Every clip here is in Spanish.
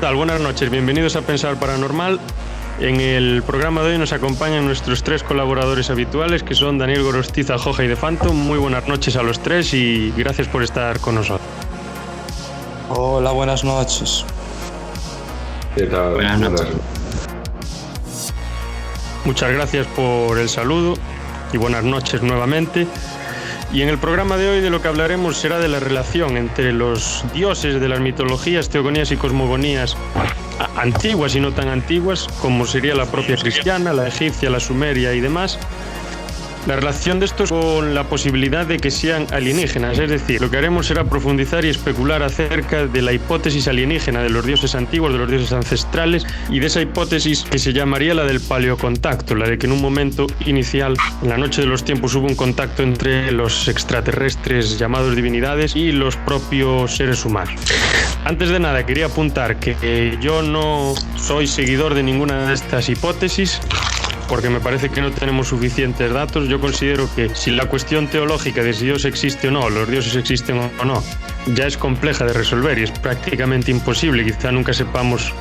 Buenas noches, bienvenidos a Pensar Paranormal. En el programa de hoy nos acompañan nuestros tres colaboradores habituales, que son Daniel Gorostiza, Joja y De Phantom. Muy buenas noches a los tres y gracias por estar con nosotros. Hola, buenas noches. ¿Qué tal? Buenas noches. Muchas gracias por el saludo y buenas noches nuevamente. Y en el programa de hoy de lo que hablaremos será de la relación entre los dioses de las mitologías, teogonías y cosmogonías antiguas y no tan antiguas, como sería la propia cristiana, la egipcia, la sumeria y demás, la relación de estos con la posibilidad de que sean alienígenas, es decir, lo que haremos será profundizar y especular acerca de la hipótesis alienígena de los dioses antiguos, de los dioses ancestrales y de esa hipótesis que se llamaría la del paleocontacto, la de que en un momento inicial, en la noche de los tiempos, hubo un contacto entre los extraterrestres llamados divinidades y los propios seres humanos. Antes de nada, quería apuntar que eh, yo no soy seguidor de ninguna de estas hipótesis porque me parece que no tenemos suficientes datos. Yo considero que si la cuestión teológica de si Dios existe o no, los dioses existen o no, ya es compleja de resolver y es prácticamente imposible, quizá nunca sepamos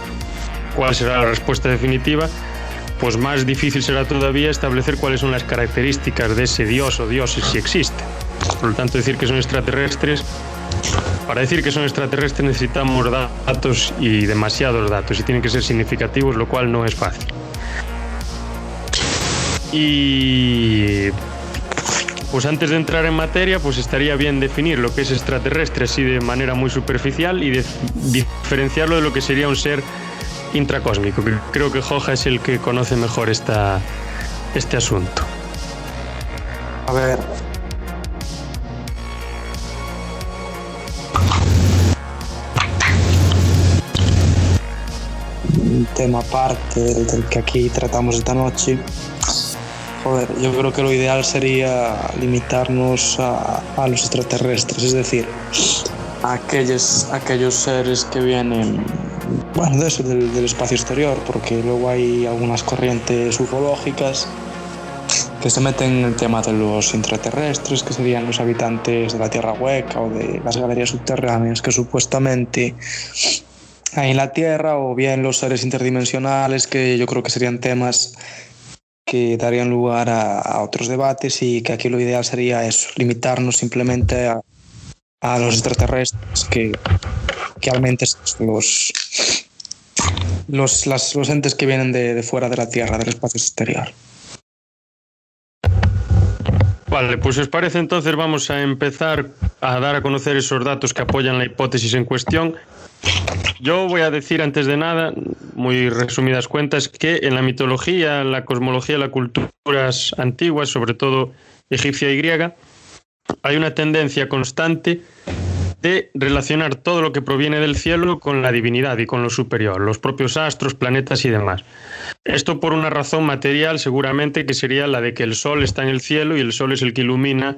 cuál será la respuesta definitiva, pues más difícil será todavía establecer cuáles son las características de ese Dios o dioses si existe. Por lo tanto, decir que son extraterrestres para decir que son extraterrestres necesitamos datos y demasiados datos y tienen que ser significativos, lo cual no es fácil. Y pues antes de entrar en materia, pues estaría bien definir lo que es extraterrestre así de manera muy superficial y diferenciarlo de lo que sería un ser intracósmico. Creo que Joja es el que conoce mejor esta, este asunto. A ver. Un tema aparte del que aquí tratamos esta noche Joder, yo creo que lo ideal sería limitarnos a, a los extraterrestres, es decir, a aquellos, aquellos seres que vienen bueno, de eso, del, del, espacio exterior, porque luego hay algunas corrientes ufológicas que se meten en el tema de los intraterrestres, que serían los habitantes de la Tierra Hueca o de las galerías subterráneas que supuestamente hay en la Tierra, o bien los seres interdimensionales, que yo creo que serían temas que darían lugar a, otros debates y que aquí lo ideal sería eso, limitarnos simplemente a, a los extraterrestres, que, que realmente los, los, los entes que vienen de, de fuera de la Tierra, del espacio exterior. Vale, pues os parece entonces vamos a empezar a dar a conocer esos datos que apoyan la hipótesis en cuestión yo voy a decir antes de nada, muy resumidas cuentas, que en la mitología, la cosmología, las culturas antiguas, sobre todo egipcia y griega, hay una tendencia constante de relacionar todo lo que proviene del cielo con la divinidad y con lo superior, los propios astros, planetas y demás. Esto por una razón material seguramente que sería la de que el sol está en el cielo y el sol es el que ilumina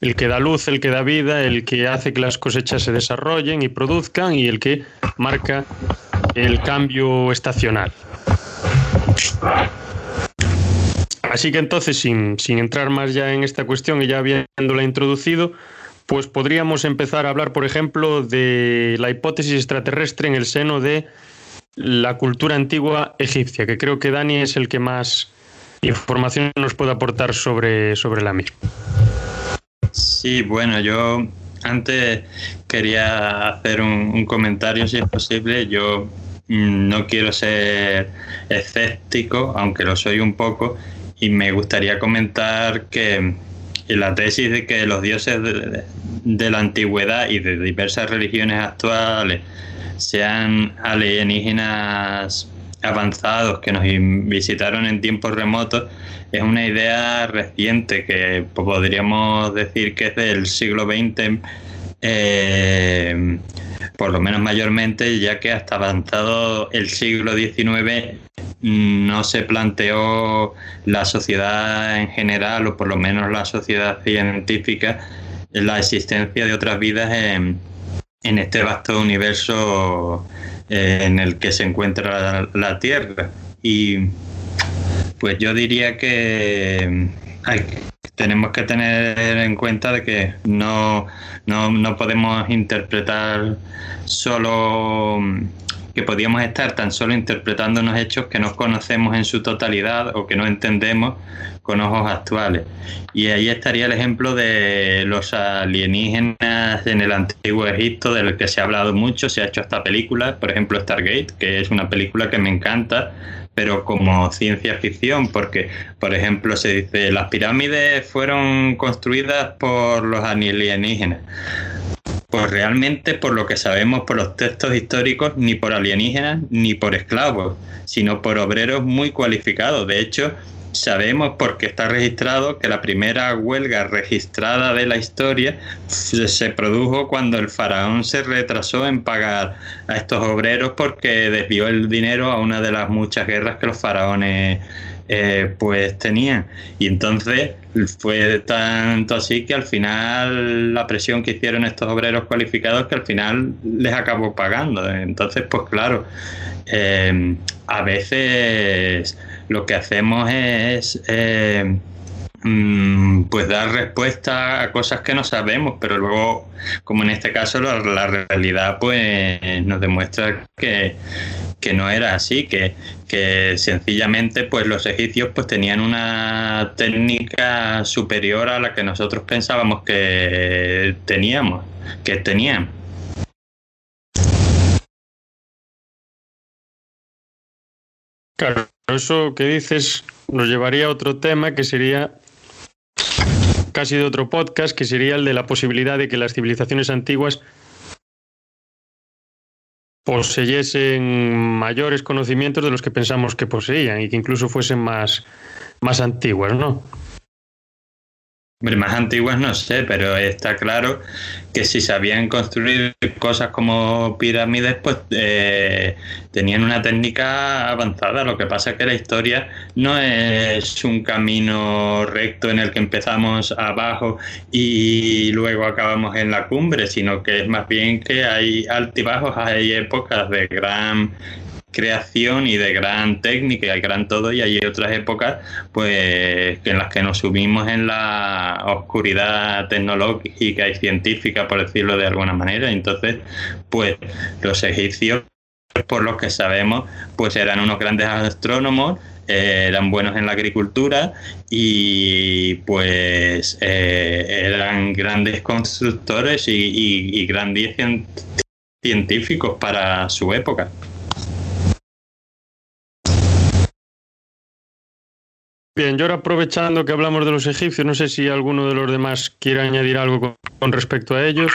el que da luz, el que da vida, el que hace que las cosechas se desarrollen y produzcan y el que marca el cambio estacional. Así que entonces, sin, sin, entrar más ya en esta cuestión y ya habiéndola introducido, pues podríamos empezar a hablar, por ejemplo, de la hipótesis extraterrestre en el seno de la cultura antigua egipcia, que creo que Dani es el que más información nos puede aportar sobre, sobre la misma. Sí, bueno, yo antes quería hacer un, comentario, si es posible. Yo no quiero ser escéptico, aunque lo soy un poco, y me gustaría comentar que la tesis de que los dioses de la antigüedad y de diversas religiones actuales sean alienígenas avanzados que nos visitaron en tiempos remotos es una idea reciente que podríamos decir que es del siglo XX, eh, por lo menos mayormente, ya que hasta avanzado el siglo XIX no se planteó la sociedad en general, o por lo menos la sociedad científica, la existencia de otras vidas en, en este vasto universo eh, en el que se encuentra la, Tierra. Y pues yo diría que tenemos que tener en cuenta de que no, no, no podemos interpretar solo que podíamos estar tan solo interpretando unos hechos que no conocemos en su totalidad o que no entendemos con ojos actuales. Y ahí estaría el ejemplo de los alienígenas en el antiguo Egipto, del que se ha hablado mucho, se ha hecho esta película, por ejemplo Stargate, que es una película que me encanta, pero como ciencia ficción, porque, por ejemplo, se dice, las pirámides fueron construidas por los alienígenas. Pues realmente, por lo que sabemos por los textos históricos, ni por alienígenas ni por esclavos, sino por obreros muy cualificados. De hecho, sabemos porque está registrado que la primera huelga registrada de la historia se produjo cuando el faraón se retrasó en pagar a estos obreros porque desvió el dinero a una de las muchas guerras que los faraones eh, pues tenían. Y entonces fue tanto así que al final la presión que hicieron estos obreros cualificados que al final les acabó pagando. Entonces, pues claro, eh, a veces lo que hacemos es eh, pues dar respuesta a cosas que no sabemos, pero luego, como en este caso, la, realidad pues nos demuestra que, no era así, que, que, sencillamente pues los egipcios pues tenían una técnica superior a la que nosotros pensábamos que teníamos, que tenían. Claro, eso que dices nos llevaría a otro tema que sería casi de otro podcast, que sería el de la posibilidad de que las civilizaciones antiguas poseyesen mayores conocimientos de los que pensamos que poseían y que incluso fuesen más, más antiguas, ¿no? Más antiguas no sé, pero está claro que si sabían construir cosas como pirámides, pues eh, tenían una técnica avanzada. Lo que pasa es que la historia no es un camino recto en el que empezamos abajo y luego acabamos en la cumbre, sino que es más bien que hay altibajos, hay épocas de gran creación y de gran técnica y gran todo y hay otras épocas pues en las que nos subimos en la oscuridad tecnológica y científica por decirlo de alguna manera entonces pues los egipcios por lo que sabemos pues eran unos grandes astrónomos eh, eran buenos en la agricultura y pues eh, eran grandes constructores y grandes científicos para su época. Bien, yo ahora aprovechando que hablamos de los egipcios, no sé si alguno de los demás quiere añadir algo con, respecto a ellos.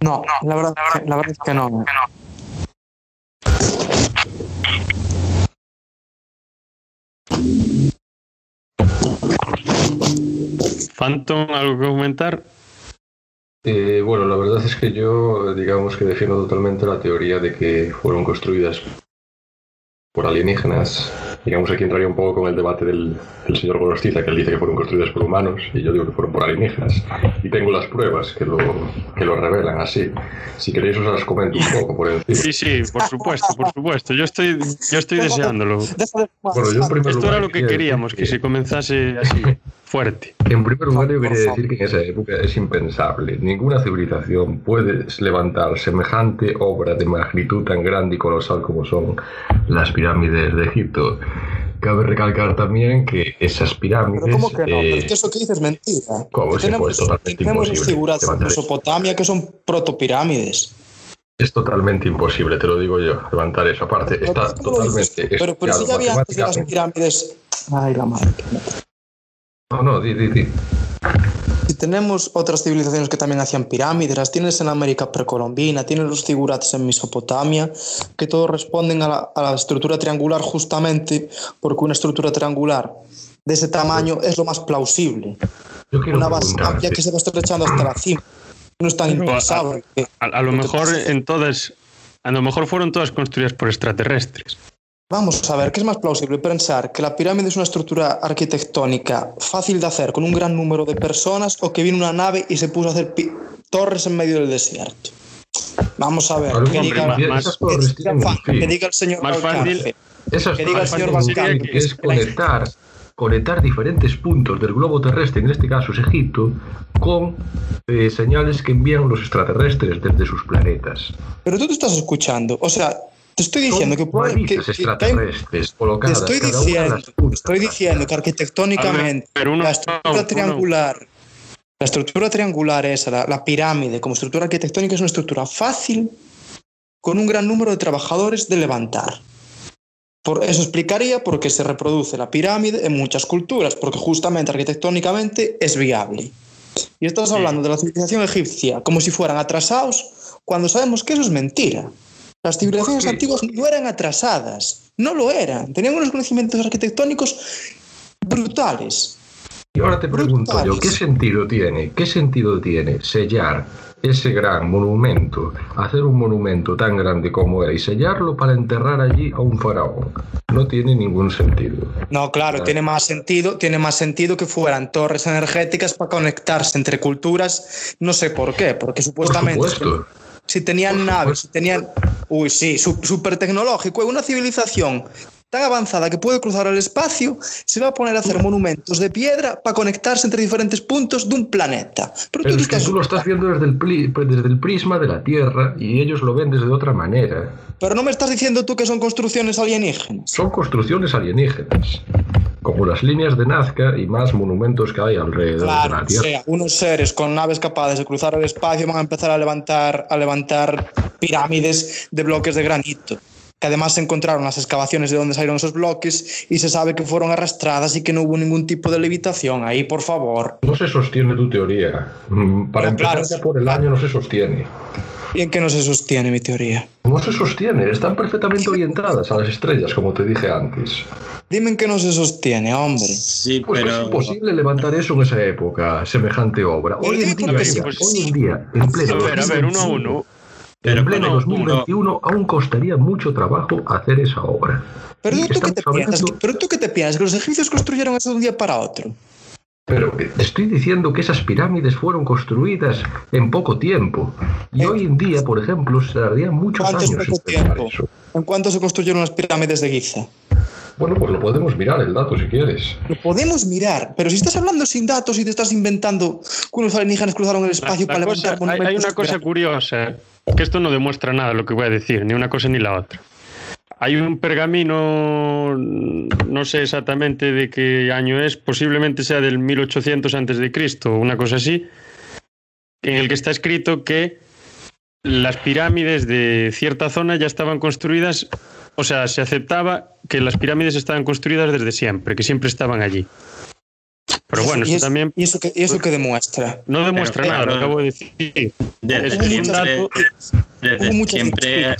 No, la verdad, la verdad es que no. Phantom, ¿algo que comentar? Eh, bueno, la verdad es que yo, digamos que defiendo totalmente la teoría de que fueron construidas por alienígenas. Digamos, aquí entraría un poco con el debate del, señor Gorostiza, que él dice que fueron construidas por humanos, y yo digo que fueron por alienígenas. Y tengo las pruebas que lo, que lo revelan así. Si queréis os las comento un poco por encima. Sí, sí, por supuesto, por supuesto. Yo estoy, yo estoy deseándolo. Bueno, yo en Esto era lo que queríamos, que se comenzase así. Fuerte. En primer lugar, yo quería decir que en esa época es impensable. Ninguna civilización puede levantar semejante obra de magnitud tan grande y colosal como son las pirámides de Egipto. Cabe recalcar también que esas pirámides. ¿Pero ¿Cómo que no? Eh, eso que dices es mentira. ¿Cómo se tenemos, totalmente tenemos imposible figuras de Mesopotamia que son protopirámides. Es totalmente imposible, te lo digo yo, levantar esa parte. Está totalmente. Pero, pero si ya había antes de las pirámides. Ay, la madre. No, no, di, di, di. Si tenemos otras civilizaciones que también hacían pirámides, las tienes en América precolombina, tienes los figurates en Mesopotamia, que todos responden a la, a la estructura triangular justamente porque una estructura triangular de ese tamaño es lo más plausible. Una base amplia que se va estrechando hasta la cima. No es tan impensable. A, a, lo mejor en todas, a lo mejor fueron todas construidas por extraterrestres. Vamos a ver, ¿qué es más plausible? Pensar que la pirámide es una estructura arquitectónica fácil de hacer con un gran número de personas o que viene una nave y se puso a hacer torres en medio del desierto. Vamos a ver, que, diga, que, diga, el señor más fácil, que diga el señor que es conectar conectar diferentes puntos del globo terrestre, en este caso es Egipto, con eh, señales que envían los extraterrestres desde sus planetas. Pero tú te estás escuchando, o sea, te estoy diciendo que, que, que, extraterrestres que colocadas te estoy diciendo, estoy diciendo que arquitectónicamente ver, la estructura uno, triangular, uno. la estructura triangular esa, la, la pirámide como estructura arquitectónica es una estructura fácil con un gran número de trabajadores de levantar. Por eso explicaría por qué se reproduce la pirámide en muchas culturas, porque justamente arquitectónicamente es viable. Y estás hablando de la civilización egipcia como si fueran atrasados, cuando sabemos que eso es mentira. Las civilizaciones antiguas no eran atrasadas, no lo eran, tenían unos conocimientos arquitectónicos brutales. Y ahora te pregunto brutales. yo, ¿qué sentido tiene? ¿Qué sentido tiene sellar ese gran monumento, hacer un monumento tan grande como era y sellarlo para enterrar allí a un faraón. No tiene ningún sentido. No, claro, tiene más sentido, tiene más sentido que fueran torres energéticas para conectarse entre culturas, no sé por qué, porque supuestamente por supuesto. Si tenían naves, si tenían uy, sí, súper tecnológico, una civilización tan avanzada que puede cruzar el espacio, se va a poner a hacer monumentos de piedra para conectarse entre diferentes puntos de un planeta. Pero, Pero tú, es que tú lo estás viendo desde el, desde el prisma de la Tierra y ellos lo ven desde otra manera. Pero no me estás diciendo tú que son construcciones alienígenas. Son construcciones alienígenas. Como las líneas de Nazca y más monumentos que hay alrededor claro, de la Tierra. O sea, unos seres con naves capaces de cruzar el espacio van a empezar a levantar, a levantar pirámides de bloques de granito que además se encontraron las excavaciones de donde salieron esos bloques y se sabe que fueron arrastradas y que no hubo ningún tipo de levitación. Ahí, por favor. No se sostiene tu teoría. Mm, Para no, empezar claro, ya por el año no se sostiene. ¿Y en qué no se sostiene mi teoría? No se sostiene, están perfectamente orientadas a las estrellas, como te dije antes. Dime en qué no se sostiene, hombre. Sí, pues pero... es imposible levantar eso en esa época, semejante obra. Hoy en día, hoy en día, en pleno a ver, a ver, uno a uno. Pero en pleno 2021 aún costaría mucho trabajo hacer esa obra. Pero tú, qué te piensas, pero tú qué te piensas, que los egipcios construyeron eso de un día para otro. Pero te estoy diciendo que esas pirámides fueron construidas en poco tiempo. Y Eh, hoy en día, por ejemplo, se tardarían muchos ¿Cuánto es años poco en terminar tiempo? eso. ¿En cuánto se construyeron las pirámides de Giza? Bueno, pues lo podemos mirar el dato si quieres. Lo podemos mirar, pero si estás hablando sin datos y te estás inventando que unos alienígenas cruzaron el espacio La para cosa- levantar hay, hay monumentos una cosa curiosa, que esto no demuestra nada lo que voy a decir, ni una cosa ni la otra. Hay un pergamino, no sé exactamente de qué año es, posiblemente sea del 1800 antes de Cristo, una cosa así, en el que está escrito que las pirámides de cierta zona ya estaban construidas, o sea, se aceptaba que las pirámides estaban construidas desde siempre, que siempre estaban allí. Pero bueno, ¿Y eso eso- también ¿Y eso que, y eso que demuestra? no demuestra Pero, nada, lo acabo de decir. Desde siempre, desde siempre,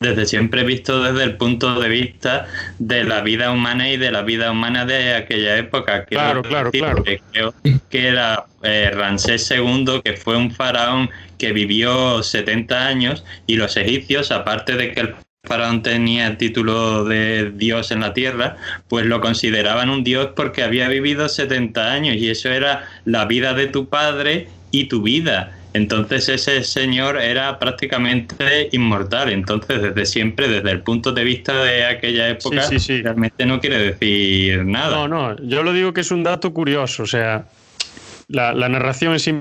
desde siempre he visto desde el punto de vista de la vida humana y de la vida humana de aquella época. Quiero Claro, claro, decir claro. que Creo que era eh, Ramsés II, que fue un faraón que vivió 70 años, y los egipcios, aparte de que el faraón tenía el título de dios en la tierra, pues lo consideraban un dios porque había vivido 70 años y eso era la vida de tu padre y tu vida. Entonces ese señor era prácticamente inmortal. Entonces desde siempre, desde el punto de vista de aquella época, Sí, sí, sí. realmente no quiere decir nada. No, no, yo lo digo que es un dato curioso, o sea, la, la narración en sí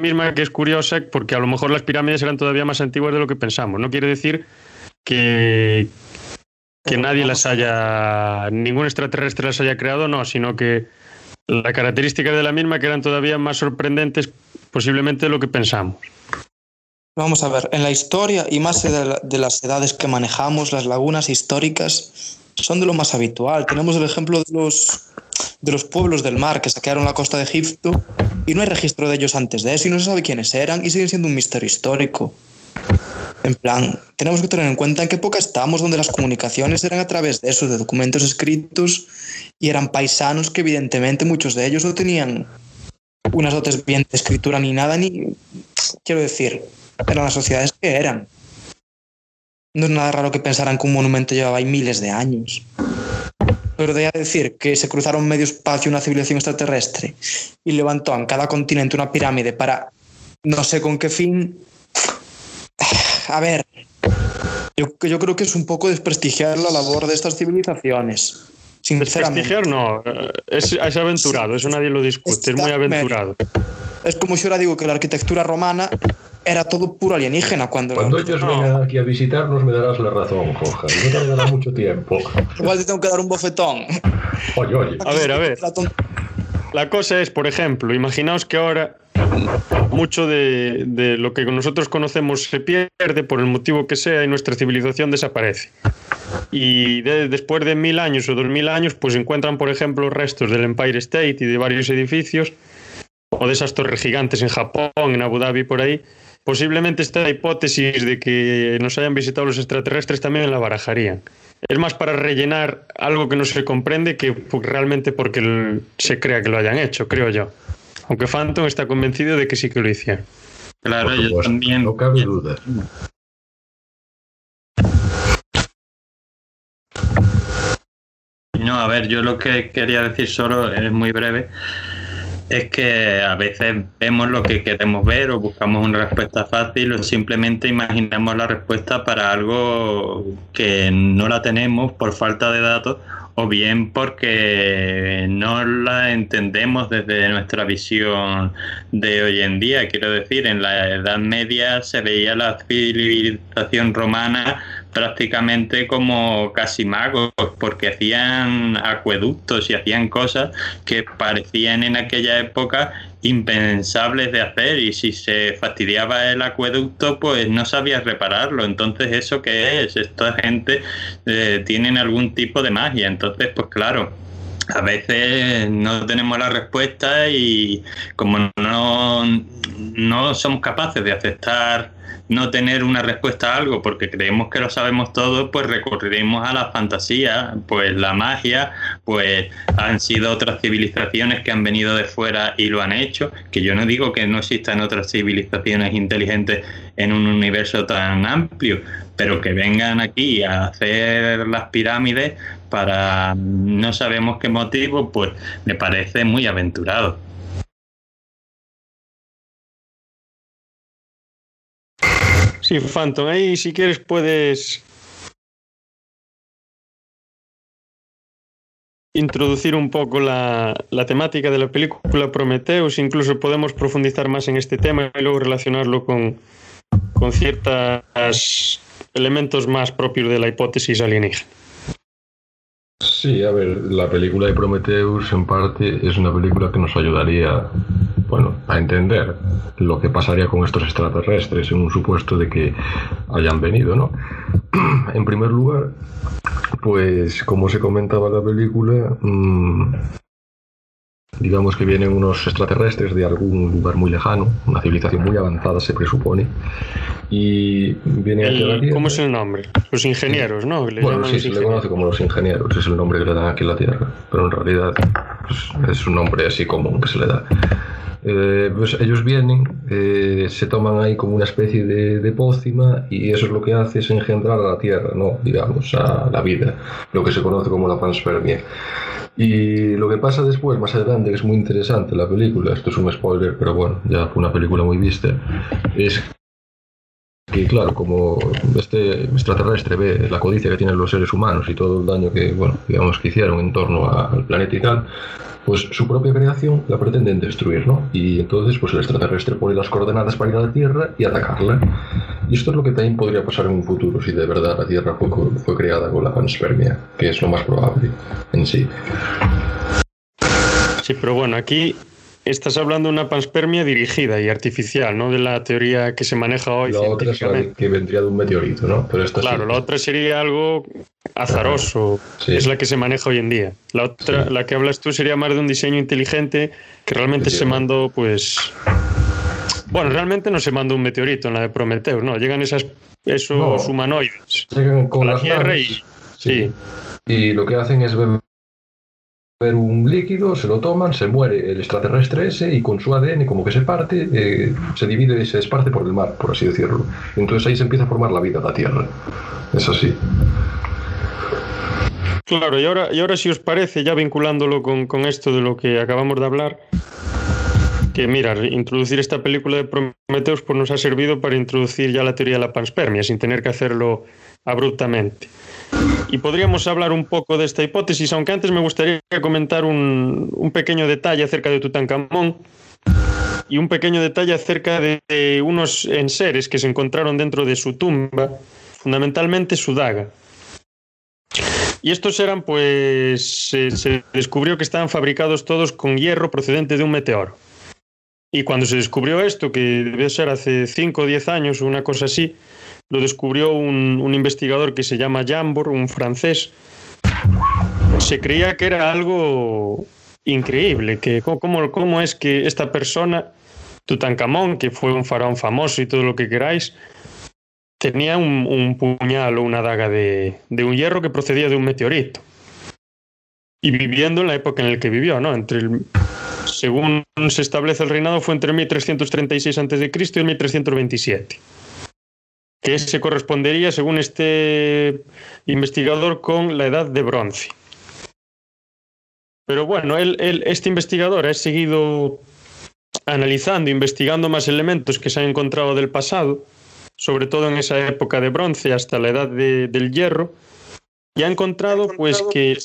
misma que es curiosa porque a lo mejor las pirámides eran todavía más antiguas de lo que pensamos. No quiere decir que, que nadie las haya, ningún extraterrestre las haya creado, no, sino que la característica de la misma que eran todavía más sorprendentes posiblemente de lo que pensamos. Vamos a ver, en la historia y más de, la- de las edades que manejamos, las lagunas históricas son de lo más habitual. Tenemos el ejemplo de los, de los pueblos del mar que saquearon la costa de Egipto y no hay registro de ellos antes de eso y no se sabe quiénes eran y siguen siendo un misterio histórico. En plan, tenemos que tener en cuenta en qué época estamos, donde las comunicaciones eran a través de eso, de documentos escritos y eran paisanos que evidentemente muchos de ellos no tenían unas dotes bien de escritura ni nada, ni quiero decir, eran las sociedades que eran. No es nada raro que pensaran que un monumento llevaba ahí miles de años. Pero de decir que se cruzaron medio espacio una civilización extraterrestre y levantó en cada continente una pirámide para no sé con qué fin. A ver, yo, yo creo que es un poco desprestigiar la labor de estas civilizaciones. Desprestigiar no, es, es aventurado, eso nadie lo discute, es muy aventurado. Es como yo ahora digo que la arquitectura romana era todo puro alienígena cuando... Cuando ellos no. vengan aquí a visitarnos me darás la razón, Joja. No tardará mucho tiempo. Igual te tengo que dar un bofetón. Oye, oye. A ver, a ver. La cosa es, por ejemplo, imaginaos que ahora mucho de, lo que nosotros conocemos se pierde por el motivo que sea y nuestra civilización desaparece. Y de, después de mil años o dos mil años, pues encuentran, por ejemplo, restos del Empire State y de varios edificios, o de esas torres gigantes en Japón, en Abu Dhabi, por ahí. Posiblemente esta hipótesis de que nos hayan visitado los extraterrestres también la barajarían. Es más para rellenar algo que no se comprende que realmente porque se crea que lo hayan hecho, creo yo. Aunque Phantom está convencido de que sí que lo hicieron. Claro, yo también. No cabe duda. No, a ver, yo lo que quería decir solo es muy breve. Es que a veces vemos lo que queremos ver o buscamos una respuesta fácil o simplemente imaginamos la respuesta para algo que no la tenemos por falta de datos o bien porque no la entendemos desde nuestra visión de hoy en día. Quiero decir, en la Edad Media se veía la civilización romana prácticamente como casi magos, porque hacían acueductos y hacían cosas que parecían en aquella época impensables de hacer y si se fastidiaba el acueducto pues no sabías repararlo. Entonces eso qué es esta gente eh, tienen algún tipo de magia. Entonces pues claro a veces no tenemos la respuesta y como no, no somos capaces de aceptar no tener una respuesta a algo porque creemos que lo sabemos todo, pues recurriremos a la fantasía, pues la magia, pues han sido otras civilizaciones que han venido de fuera y lo han hecho, que yo no digo que no existan otras civilizaciones inteligentes en un universo tan amplio, pero que vengan aquí a hacer las pirámides para no sabemos qué motivo, pues me parece muy aventurado. Sí, Phantom, ahí si quieres puedes introducir un poco la, la, temática de la película Prometheus, incluso podemos profundizar más en este tema y luego relacionarlo con, con ciertos elementos más propios de la hipótesis alienígena. Sí, a ver, la película de Prometheus en parte es una película que nos ayudaría bueno, a entender lo que pasaría con estos extraterrestres en un supuesto de que hayan venido, ¿no? En primer lugar, pues como se comentaba en la película, mmm, digamos que vienen unos extraterrestres de algún lugar muy lejano, una civilización muy avanzada se presupone, y viene aquí a la Tierra. ¿Cómo es el nombre? Los ingenieros, ¿no? Le bueno, sí, se le conoce como los ingenieros, es el nombre que le dan aquí a la Tierra, pero en realidad pues, es un nombre así común que se le da. Eh, pues ellos vienen, eh, se toman ahí como una especie de, de, pócima y eso es lo que hace es engendrar a la Tierra, ¿no? digamos, a la vida, lo que se conoce como la panspermia. Y lo que pasa después, más adelante, que es muy interesante la película, esto es un spoiler, pero bueno, ya fue una película muy vista, es que claro, como este extraterrestre ve la codicia que tienen los seres humanos y todo el daño que, bueno, digamos que hicieron en torno al planeta y tal, pues su propia creación la pretenden destruir, ¿no? Y entonces pues el extraterrestre pone las coordenadas para ir a la Tierra y atacarla. Y esto es lo que también podría pasar en un futuro si de verdad la Tierra fue, fue creada con la panspermia, que es lo más probable en sí. Sí, pero bueno, aquí Estás hablando de una panspermia dirigida y artificial, no de la teoría que se maneja hoy. La otra es que vendría de un meteorito, ¿no? Pero esta claro, sí. la otra sería algo azaroso, sí. es la que se maneja hoy en día. La otra, sí. la que hablas tú, sería más de un diseño inteligente que realmente se mandó, pues. Bueno, realmente no se mandó un meteorito en la de Prometheus, no. Llegan esas, esos no, humanoides llegan con a la las Tierra naves, y. Sí. Y lo que hacen es beber un líquido, se lo toman, se muere el extraterrestre ese y con su ADN como que se parte, eh, se divide y se esparce por el mar, por así decirlo. Entonces ahí se empieza a formar la vida de la Tierra. Es así. Claro, y ahora, y ahora si os parece, ya vinculándolo con, con esto de lo que acabamos de hablar, que, mira, introducir esta película de Prometheus pues nos ha servido para introducir ya la teoría de la panspermia, sin tener que hacerlo abruptamente. Y podríamos hablar un poco de esta hipótesis, aunque antes me gustaría comentar un, pequeño detalle acerca de Tutankamón y un pequeño detalle acerca de, unos enseres que se encontraron dentro de su tumba, fundamentalmente su daga. Y estos eran, pues, se, descubrió que estaban fabricados todos con hierro procedente de un meteoro. Y cuando se descubrió esto, que debe ser hace 5 o 10 años una cosa así, lo descubrió un, investigador que se llama Jambor, un francés. Se creía que era algo increíble, que cómo, es que esta persona, Tutankamón, que fue un faraón famoso y todo lo que queráis, tenía un, puñal o una daga de, de, un hierro que procedía de un meteorito. Y viviendo en la época en la que vivió, ¿no? Entre el, según se establece el reinado, fue entre 1336 a.C. y 1327. Que se correspondería, según este investigador, con la edad de bronce. Pero bueno, él, él, este investigador ha seguido analizando, investigando más elementos que se han encontrado del pasado sobre todo en esa época de bronce hasta la edad de, del hierro, y ha encontrado pues que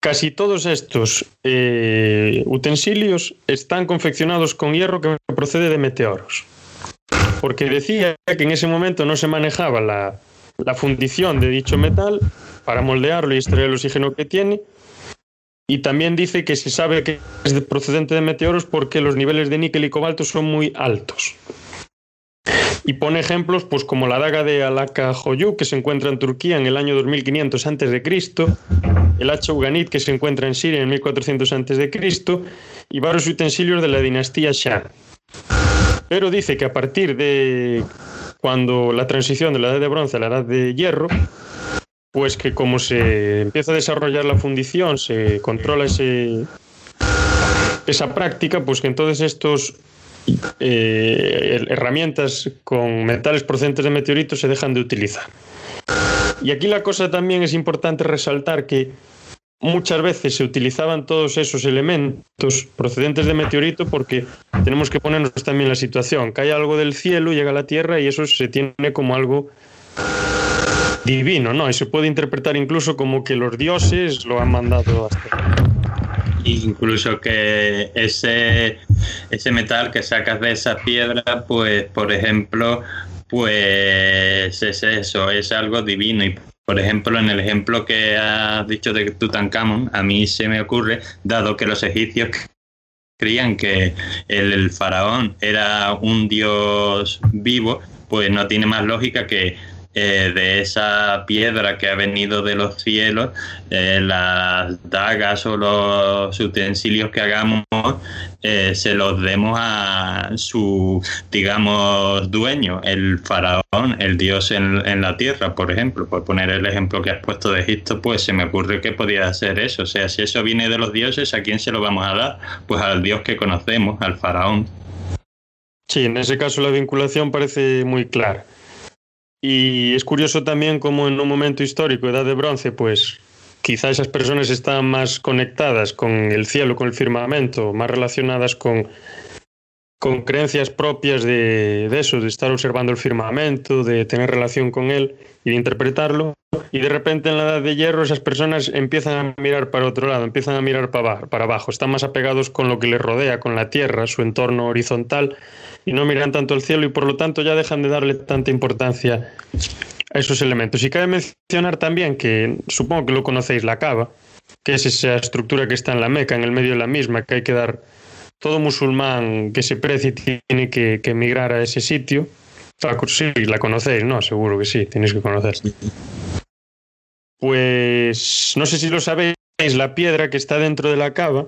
casi todos estos eh, utensilios están confeccionados con hierro que procede de meteoros. Porque decía que en ese momento no se manejaba la, fundición de dicho metal para moldearlo y extraer el oxígeno que tiene, y también dice que se sabe que es procedente de meteoros porque los niveles de níquel y cobalto son muy altos. Y pone ejemplos pues como la daga de Alaka Joyu que se encuentra en Turquía en el año 2500 a.C., el hacha Uganit que se encuentra en Siria en 1400 a.C. y varios utensilios de la dinastía Shah. Pero dice que a partir de cuando la transición de la edad de bronce a la edad de hierro, pues que como se empieza a desarrollar la fundición, se controla ese, esa práctica, pues que entonces estos eh, herramientas con metales procedentes de meteoritos se dejan de utilizar. Y aquí la cosa también es importante resaltar que muchas veces se utilizaban todos esos elementos procedentes de meteorito porque tenemos que ponernos también la situación. Cae algo del cielo, llega a la Tierra y eso se tiene como algo divino, ¿no? Y se puede interpretar incluso como que los dioses lo han mandado hasta incluso que ese, ese metal que sacas de esa piedra, pues, por ejemplo, pues es eso, es algo divino. Y por ejemplo, en el ejemplo que has dicho de Tutankamón, a mí se me ocurre, dado que los egipcios creían que el, el faraón era un dios vivo, pues no tiene más lógica que eh, de esa piedra que ha venido de los cielos, eh, las dagas o los utensilios que hagamos, eh, se los demos a su, digamos, dueño, el faraón, el dios en, en, la tierra, por ejemplo. Por poner el ejemplo que has puesto de Egipto, pues se me ocurre que podría ser eso. O sea, si eso viene de los dioses, ¿a quién se lo vamos a dar? Pues al dios que conocemos, al faraón. Sí, en ese caso la vinculación parece muy clara. Y es curioso también como en un momento histórico, edad de bronce, pues quizá esas personas están más conectadas con el cielo, con el firmamento, más relacionadas con, con creencias propias de, eso, de estar observando el firmamento, de tener relación con él y de interpretarlo. Y de repente en la edad de hierro esas personas empiezan a mirar para otro lado, empiezan a mirar para abajo, para abajo, están más apegados con lo que les rodea, con la tierra, su entorno horizontal, y no miran tanto al cielo y por lo tanto ya dejan de darle tanta importancia a esos elementos. Y cabe mencionar también que supongo que lo conocéis, la cava, que es esa estructura que está en la Meca, en el medio de la misma, que hay que dar todo musulmán que se precie tiene que, emigrar a ese sitio. Sí, la conocéis, ¿no? Seguro que sí, tenéis que conocer. Pues no sé si lo sabéis, la piedra que está dentro de la cava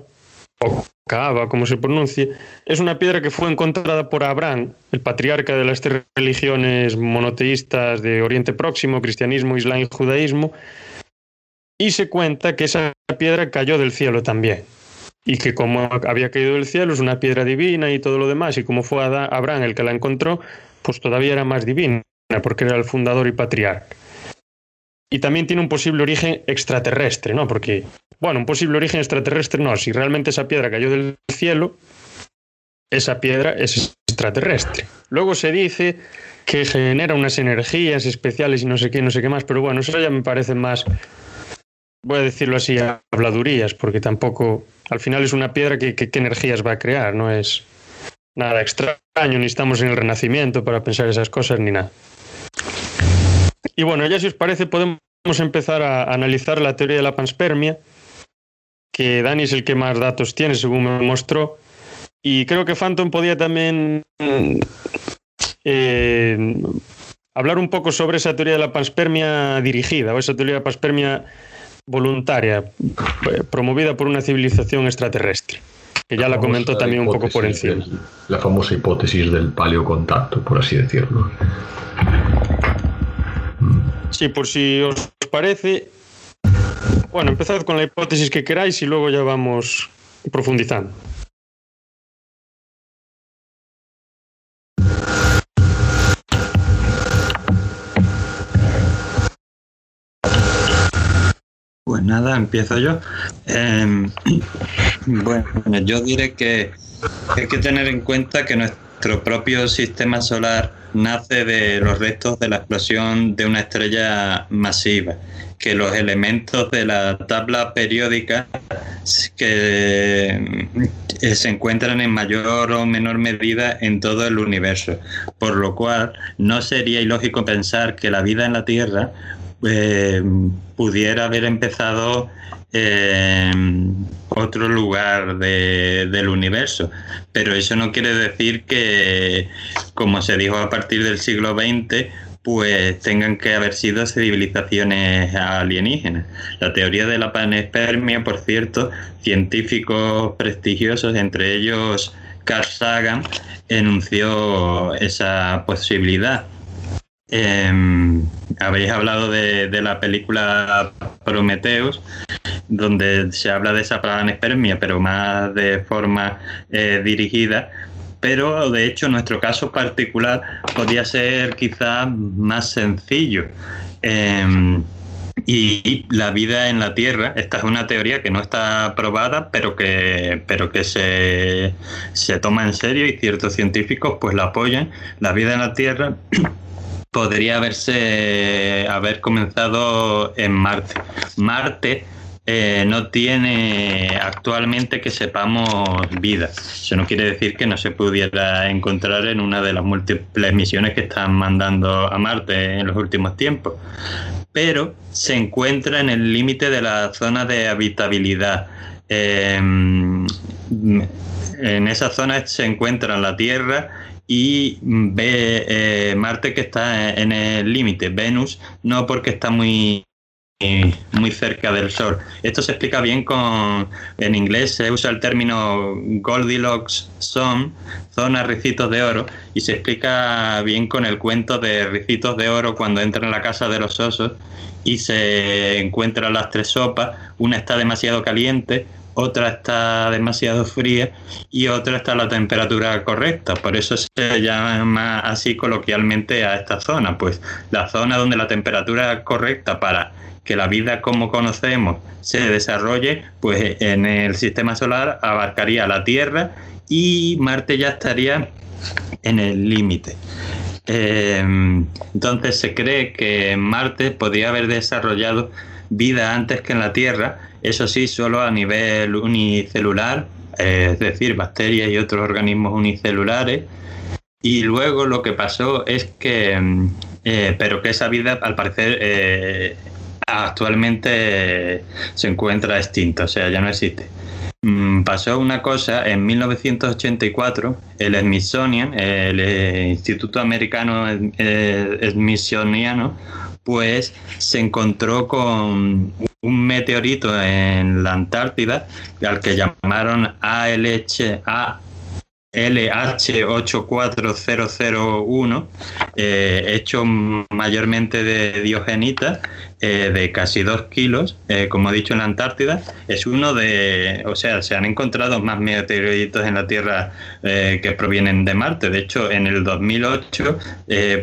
o Kaaba, como se pronuncie, es una piedra que fue encontrada por Abraham, el patriarca de las tres religiones monoteístas de Oriente Próximo, cristianismo, islam y judaísmo, y se cuenta que esa piedra cayó del cielo también, y que como había caído del cielo es una piedra divina y todo lo demás, y como fue Abraham el que la encontró, pues todavía era más divina, porque era el fundador y patriarca. Y también tiene un posible origen extraterrestre, ¿no? Porque bueno, un posible origen extraterrestre no, si realmente esa piedra cayó del cielo, esa piedra es extraterrestre. Luego se dice que genera unas energías especiales y no sé qué, no sé qué más, pero bueno, eso ya me parece más, voy a decirlo así, habladurías, porque tampoco, al final es una piedra que, qué energías va a crear, no es nada extraño, ni estamos en el Renacimiento para pensar esas cosas ni nada. Y bueno, ya si os parece podemos empezar a analizar la teoría de la panspermia, que Dani es el que más datos tiene, según me mostró. Y creo que Phantom podía también eh, hablar un poco sobre esa teoría de la panspermia dirigida, o esa teoría de la panspermia voluntaria, eh, promovida por una civilización extraterrestre, que ya la, comentó también un poco por encima. la famosa hipótesis del paleocontacto, por así decirlo. Sí, por si os parece. Bueno, empezad con la hipótesis que queráis y luego ya vamos profundizando. Nada, empiezo yo. Em, bueno, yo diré que hay que tener en cuenta que nuestro propio sistema solar nace de los restos de la explosión de una estrella masiva, que los elementos de la tabla periódica que eh, se encuentran en mayor o menor medida en todo el universo, por lo cual no sería ilógico pensar que la vida en la Tierra eh, pudiera haber empezado en otro lugar del universo. Pero eso no quiere decir que, como se dijo a partir del siglo XX, pues tengan que haber sido civilizaciones alienígenas. La teoría de la panespermia, por cierto, científicos prestigiosos, entre ellos Carl Sagan, enunció esa posibilidad. Em, habéis hablado de, la película Prometheus, donde se habla de esa panespermia, pero más de forma eh, dirigida. Pero de hecho, nuestro caso particular podría ser quizás más sencillo. Em, y la vida en la Tierra, esta es una teoría que no está probada, pero que, pero que se, se toma en serio y ciertos científicos pues la apoyan. La vida en la Tierra podría haberse haber comenzado en Marte. Marte eh, no tiene actualmente que sepamos vida. Eso no quiere decir que no se pudiera encontrar en una de las múltiples misiones que están mandando a Marte en los últimos tiempos. Pero se encuentra en el límite de la zona de habitabilidad. Em, en esa zona se encuentra la Tierra y ve eh, Marte que está en el límite, Venus no porque está muy muy cerca del Sol. Esto se explica bien con, en inglés se usa el término Goldilocks Zone, zona ricitos de oro, y se explica bien con el cuento de ricitos de oro cuando entra en la casa de los osos y se encuentran las tres sopas, una está demasiado caliente, otra está demasiado fría y otra está a la temperatura correcta. Por eso se llama así coloquialmente a esta zona, pues la zona donde la temperatura correcta para que la vida como conocemos se desarrolle, pues en el sistema solar abarcaría la Tierra y Marte ya estaría en el límite. Em, entonces se cree que Marte podría haber desarrollado vida antes que en la Tierra eso sí, solo a nivel unicelular, eh, es decir, bacterias y otros organismos unicelulares. Y luego lo que pasó es que, mm, eh, pero que esa vida al parecer eh, actualmente se encuentra extinta, o sea, ya no existe. Mm, pasó una cosa en 1984, el Smithsonian, el Instituto Americano Smithsoniano, pues se encontró con un meteorito en la Antártida al que llamaron ALH, LH84001, eh, hecho mayormente de diogenita, eh, de casi 2 kilos, eh, como he dicho en la Antártida, es uno de, o sea, se han encontrado más meteoritos en la Tierra que provienen de Marte. De hecho, en el 2008,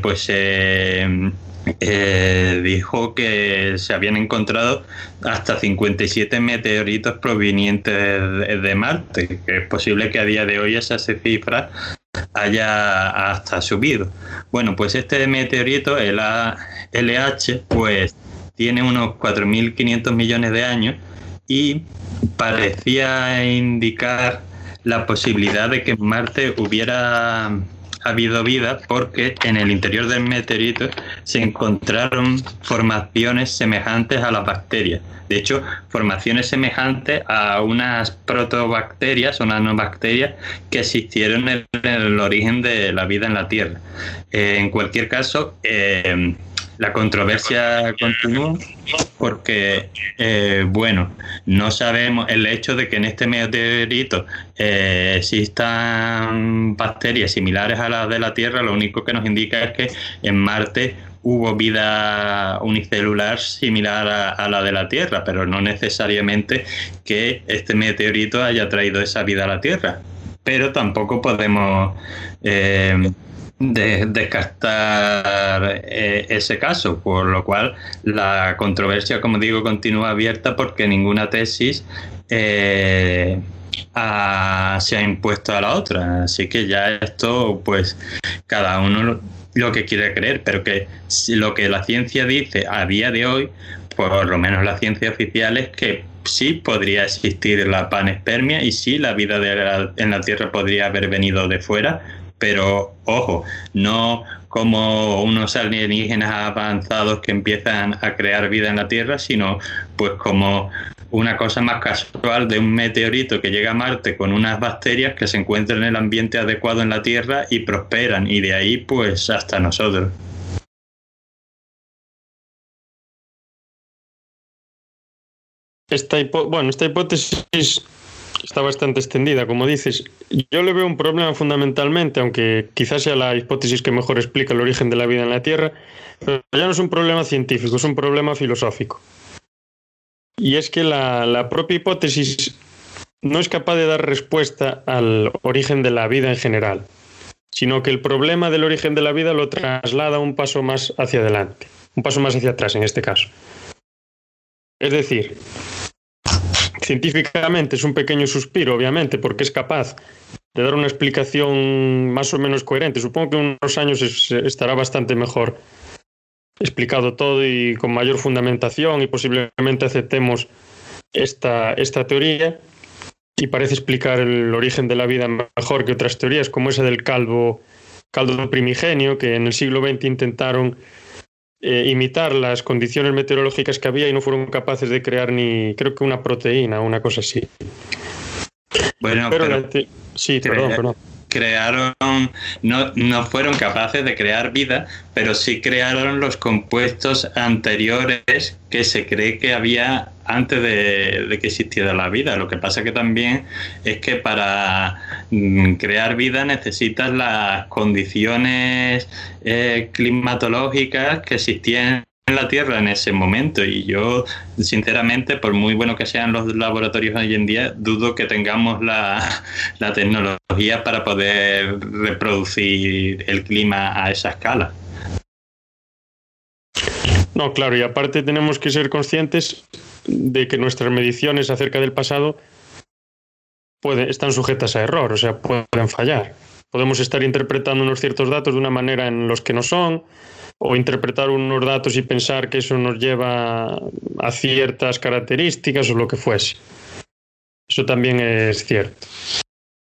pues eh, dijo que se habían encontrado hasta 57 meteoritos provenientes de, Marte, que es posible que a día de hoy esa cifra haya hasta subido. Bueno, pues este meteorito, el LH, pues tiene unos 4.500 millones de años y parecía indicar la posibilidad de que Marte hubiera habido vida porque en el interior del meteorito se encontraron formaciones semejantes a las bacterias. De hecho, formaciones semejantes a unas protobacterias o nanobacterias que existieron en el origen de la vida en la Tierra. Eh, en cualquier caso, eh, la controversia continúa porque, eh, bueno, no sabemos el hecho de que en este meteorito eh, existan bacterias similares a las de la Tierra, lo único que nos indica es que en Marte hubo vida unicelular similar a, la de la Tierra, pero no necesariamente que este meteorito haya traído esa vida a la Tierra. Pero tampoco podemos... Eh, de descartar eh, ese caso, por lo cual la controversia, como digo, continúa abierta porque ninguna tesis eh, se ha impuesto a la otra. Así que ya esto, pues cada uno lo, que quiere creer, pero que lo que la ciencia dice a día de hoy, por lo menos la ciencia oficial, es que sí podría existir la panespermia y sí la vida en la Tierra podría haber venido de fuera, pero ojo, no como unos alienígenas avanzados que empiezan a crear vida en la Tierra, sino pues como una cosa más casual de un meteorito que llega a Marte con unas bacterias que se encuentran en el ambiente adecuado en la Tierra y prosperan, y de ahí pues hasta nosotros. Esta bueno, esta hipótesis está bastante extendida, como dices. Yo le veo un problema fundamentalmente, aunque quizás sea la hipótesis que mejor explica el origen de la vida en la Tierra, pero ya no es un problema científico, es un problema filosófico. Y es que la, propia hipótesis no es capaz de dar respuesta al origen de la vida en general, sino que el problema del origen de la vida lo traslada un paso más hacia adelante, un paso más hacia atrás en este caso. Es decir, científicamente es un pequeño suspiro, obviamente, porque es capaz de dar una explicación más o menos coherente. Supongo que en unos años estará bastante mejor explicado todo y con mayor fundamentación y posiblemente aceptemos esta, esta teoría y parece explicar el origen de la vida mejor que otras teorías como esa del calvo, caldo primigenio que en el siglo XX intentaron eh, imitar las condiciones meteorológicas que había y no fueron capaces de crear ni, creo que una proteína o una cosa así. Bueno, pero, sí, perdón, perdón crearon, no, no fueron capaces de crear vida, pero sí crearon los compuestos anteriores que se cree que había antes de, que existiera la vida. Lo que pasa que también es que para mm, crear vida necesitas las condiciones eh, climatológicas que existían en la Tierra en ese momento y yo sinceramente por muy bueno que sean los laboratorios hoy en día dudo que tengamos la, la tecnología para poder reproducir el clima a esa escala. No, claro, y aparte tenemos que ser conscientes de que nuestras mediciones acerca del pasado pueden, están sujetas a error, o sea, pueden fallar. Podemos estar interpretando unos ciertos datos de una manera en los que no son, o interpretar unos datos y pensar que eso nos lleva a ciertas características o lo que fuese. Eso también es cierto.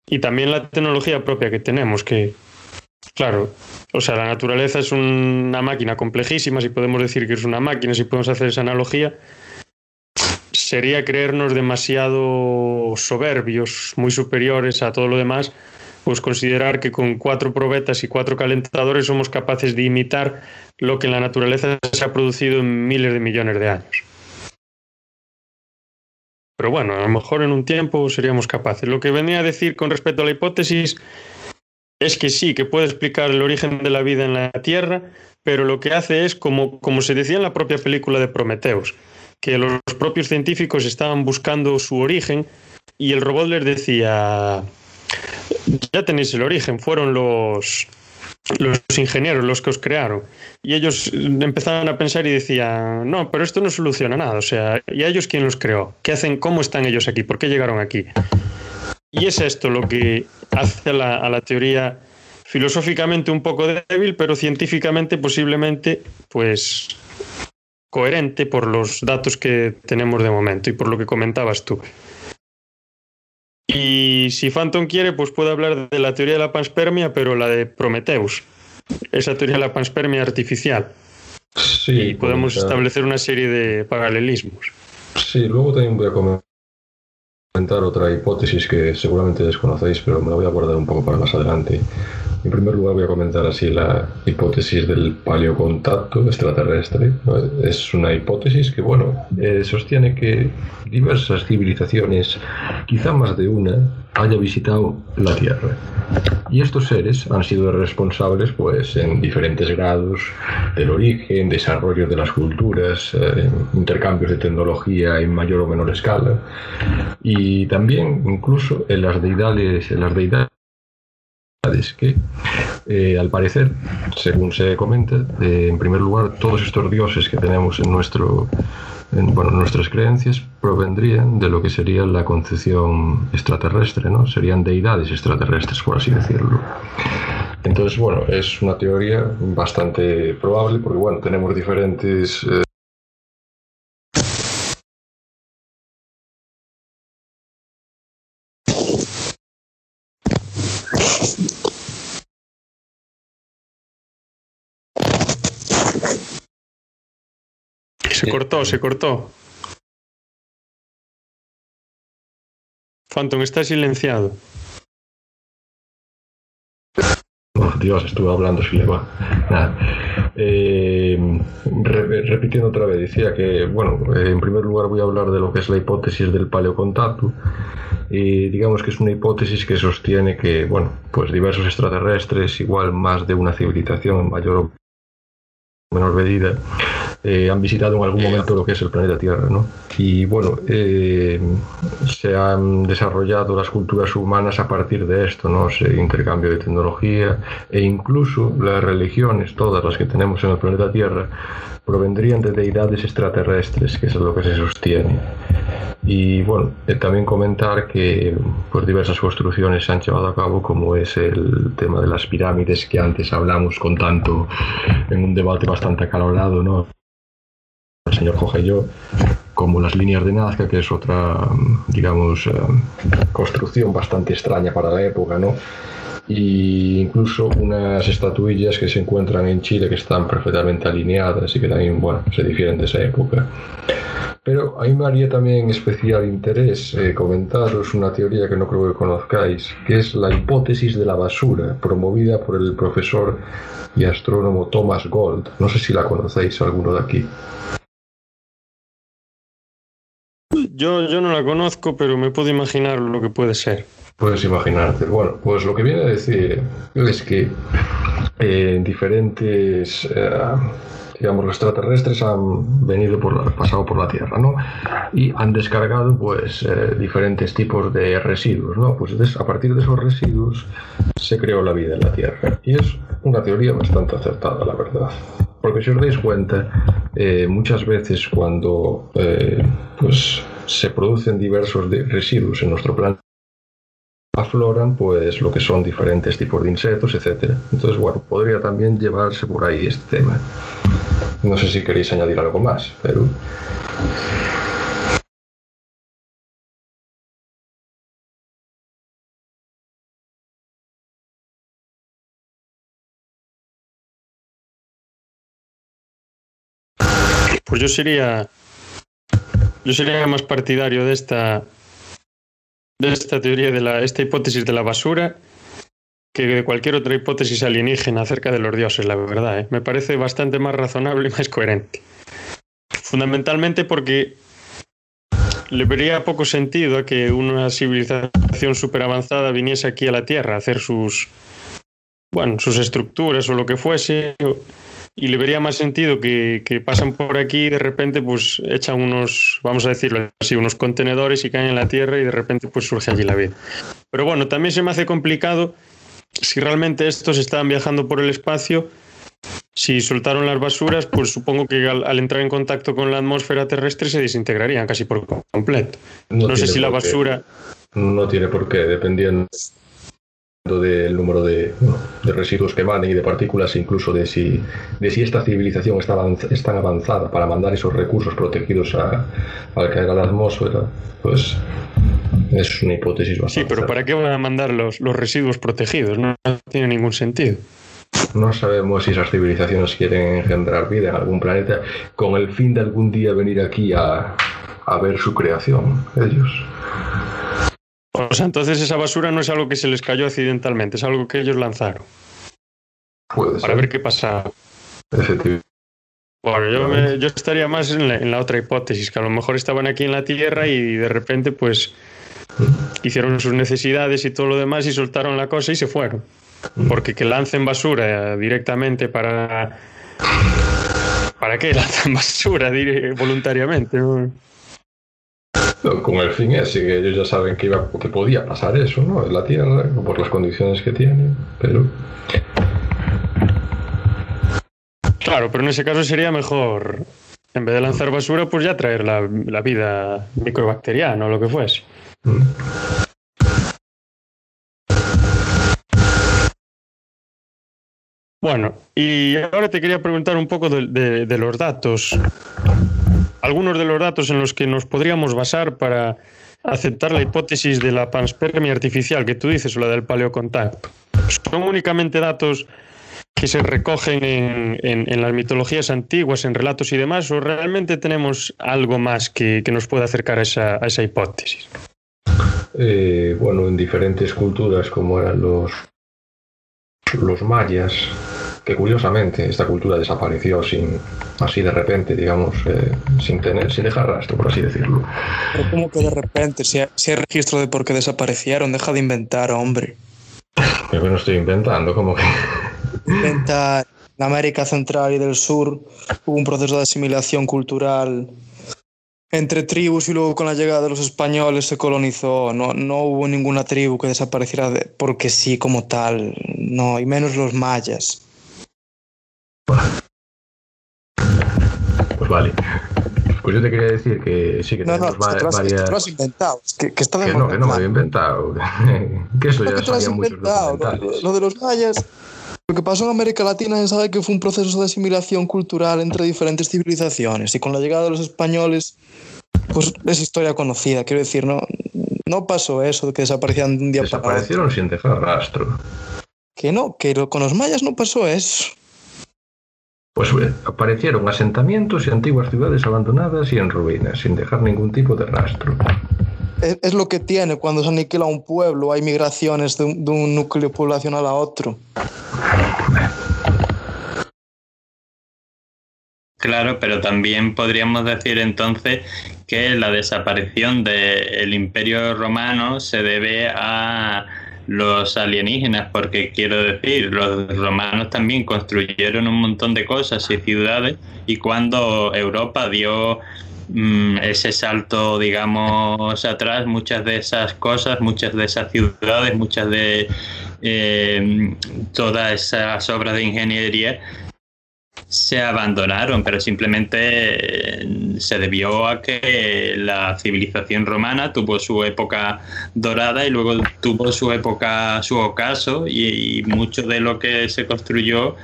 Y también la tecnología propia que tenemos, que, claro, o sea, la naturaleza es una máquina complejísima, si podemos decir que es una máquina, si podemos hacer esa analogía, sería creernos demasiado soberbios, muy superiores a todo lo demás, pues considerar que con cuatro probetas y cuatro calentadores somos capaces de imitar lo que en la naturaleza se ha producido en miles de millones de años. Pero bueno, a lo mejor en un tiempo seríamos capaces. Lo que venía a decir con respecto a la hipótesis es que sí, que puede explicar el origen de la vida en la Tierra, pero lo que hace es, como, como se decía en la propia película de Prometeus, que los propios científicos estaban buscando su origen y el robot les decía, ya tenéis el origen, fueron los, los ingenieros, los que os crearon. Y ellos empezaban a pensar y decían, no, pero esto no soluciona nada. O sea, ¿y a ellos quién los creó? ¿Qué hacen? ¿Cómo están ellos aquí? ¿Por qué llegaron aquí? Y es esto lo que hace a la, a la teoría filosóficamente un poco débil, pero científicamente posiblemente, pues coherente por los datos que tenemos de momento y por lo que comentabas tú. Y si Phantom quiere, pues puede hablar de la teoría de la panspermia, pero la de Prometheus. Esa teoría de la panspermia artificial. Sí, y podemos comentar- establecer una serie de paralelismos. Sí, luego también voy a comentar otra hipótesis que seguramente desconocéis, pero me la voy a guardar un poco para más adelante. En primer lugar voy a comentar así la hipótesis del paleocontacto extraterrestre. Es una hipótesis que, bueno, eh, sostiene que diversas civilizaciones, quizá más de una, haya visitado la Tierra. Y estos seres han sido responsables, pues, en diferentes grados del origen, desarrollo de las culturas, eh, intercambios de tecnología en mayor o menor escala, y también incluso en las deidades, en las deidades que, eh, al parecer, según se comenta, eh, en primer lugar, todos estos dioses que tenemos en nuestro en, bueno, nuestras creencias provendrían de lo que sería la concepción extraterrestre, ¿no? Serían deidades extraterrestres, por así decirlo. Entonces, bueno, es una teoría bastante probable porque, bueno, tenemos diferentes... eh, Se Eh, cortó, se cortó. Phantom está silenciado. Oh, Dios, estuve hablando. Nada. Eh, re- repitiendo otra vez, decía que, bueno, eh, en primer lugar voy a hablar de lo que es la hipótesis del paleocontacto. Y digamos que es una hipótesis que sostiene que, bueno, pues diversos extraterrestres, igual más de una civilización en mayor o menor medida, eh, han visitado en algún momento lo que es el planeta Tierra, ¿no? Y bueno, eh, se han desarrollado las culturas humanas a partir de esto, ¿no? Ese intercambio de tecnología e incluso las religiones, todas las que tenemos en el planeta Tierra, provendrían de deidades extraterrestres, que es lo que se sostiene. Y bueno, eh, también comentar que pues, diversas construcciones se han llevado a cabo, como es el tema de las pirámides que antes hablamos con tanto, en un debate bastante acalorado, ¿no? El señor yo, como las líneas de Nazca, que es otra, digamos, eh, construcción bastante extraña para la época, ¿no? Y incluso unas estatuillas que se encuentran en Chile que están perfectamente alineadas y que también, bueno, se difieren de esa época. Pero a mí me haría también especial interés eh, comentaros una teoría que no creo que conozcáis, que es la hipótesis de la basura, promovida por el profesor y astrónomo Thomas Gold. No sé si la conocéis alguno de aquí. Yo, yo no la conozco, pero me puedo imaginar lo que puede ser. Puedes imaginarte. Bueno, pues lo que viene a decir es que eh, diferentes, eh, digamos, extraterrestres han venido por la, pasado por la Tierra, ¿no? Y han descargado, pues, eh, diferentes tipos de residuos, ¿no? Pues a partir de esos residuos se creó la vida en la Tierra. Y es una teoría bastante acertada, la verdad. Porque si os dais cuenta, eh, muchas veces cuando, pues, se producen diversos residuos en nuestro planeta, afloran pues lo que son diferentes tipos de insectos, etcétera. Entonces, bueno, podría también llevarse por ahí este tema. No sé si queréis añadir algo más, pero Pues yo sería. Yo sería más partidario de esta. de esta teoría de la. esta hipótesis de la basura que de cualquier otra hipótesis alienígena acerca de los dioses, la verdad. ¿eh? Me parece bastante más razonable y más coherente. Fundamentalmente porque le vería poco sentido a que una civilización súper avanzada viniese aquí a la Tierra a hacer sus. bueno, sus estructuras o lo que fuese. Y le vería más sentido que, que pasan por aquí y de repente pues echan unos, vamos a decirlo así, unos contenedores y caen en la Tierra y de repente pues surge allí la vida. Pero bueno, también se me hace complicado si realmente estos estaban viajando por el espacio, si soltaron las basuras, pues supongo que al, entrar en contacto con la atmósfera terrestre se desintegrarían casi por completo. No, sé si la basura... No tiene por qué, dependiendo del número de, residuos que van y de partículas, incluso de si, de si esta civilización está es tan avanzada para mandar esos recursos protegidos a, al caer a la atmósfera, pues es una hipótesis bastante. Sí, pero ¿para qué van a mandar los, los residuos protegidos? No tiene ningún sentido. No sabemos si esas civilizaciones quieren engendrar vida en algún planeta con el fin de algún día venir aquí a, a ver su creación, ellos. O sea, entonces esa basura no es algo que se les cayó accidentalmente, es algo que ellos lanzaron. Puede para ver qué pasa. Bueno, yo, yo estaría más en la, en la, otra hipótesis, que a lo mejor estaban aquí en la Tierra y de repente pues hicieron sus necesidades y todo lo demás y soltaron la cosa y se fueron. Porque que lancen basura directamente para... ¿Para qué lanzan basura voluntariamente? Con el fin ese, que ellos ya saben que, iba, que podía pasar eso, ¿no? En la Tierra, por las condiciones que tienen, pero... Claro, pero en ese caso sería mejor, en vez de lanzar basura, pues ya traer la, la vida microbacteriana o lo que fuese. Bueno, y ahora te quería preguntar un poco de, de, los datos. Algunos de los datos en los que nos podríamos basar para aceptar la hipótesis de la panspermia artificial que tú dices o la del paleocontacto. ¿Son únicamente datos que se recogen en, en, las mitologías antiguas, en relatos y demás, o realmente tenemos algo más que, que nos pueda acercar a esa, a esa hipótesis? Eh, bueno, en diferentes culturas como eran los, los mayas, que curiosamente esta cultura desapareció sin así de repente, digamos, eh, sin tener, sin dejar rastro, por así decirlo. Pero ¿cómo que de repente? Si hay, si hay registro de por qué desaparecieron, deja de inventar, hombre. Yo no estoy inventando, como que. Inventar. En América Central y del Sur hubo un proceso de asimilación cultural entre tribus y luego con la llegada de los españoles se colonizó. No, no hubo ninguna tribu que desapareciera porque sí como tal, no, y menos los mayas. Pues vale. Pues yo te quería decir que sí que no, tenemos no, varias... Que te lo has inventado. Que, que, está que no, que no me he inventado. que eso ya sabía muchos lo de los mayas... Lo que pasó en América Latina se sabe que fue un proceso de asimilación cultural entre diferentes civilizaciones y con la llegada de los españoles, pues es historia conocida. Quiero decir, no, no pasó eso de que desaparecían de un día para otro. Desaparecieron sin dejar rastro. Que no, que con los mayas no pasó eso. Pues eh, aparecieron asentamientos y antiguas ciudades abandonadas y en ruinas, sin dejar ningún tipo de rastro. Es, lo que tiene cuando se aniquila un pueblo, hay migraciones de un, de un núcleo poblacional a otro. Claro, pero también podríamos decir entonces que la desaparición del imperio romano se debe a los alienígenas, porque quiero decir, los romanos también construyeron un montón de cosas y ciudades y cuando Europa dio mm, ese salto, digamos, atrás, muchas de esas cosas, muchas de esas ciudades, muchas de eh, todas esas obras de ingeniería se abandonaron, pero simplemente eh, se debió a que la civilización romana tuvo su época dorada y luego tuvo su época, su ocaso y, mucho de lo que se construyó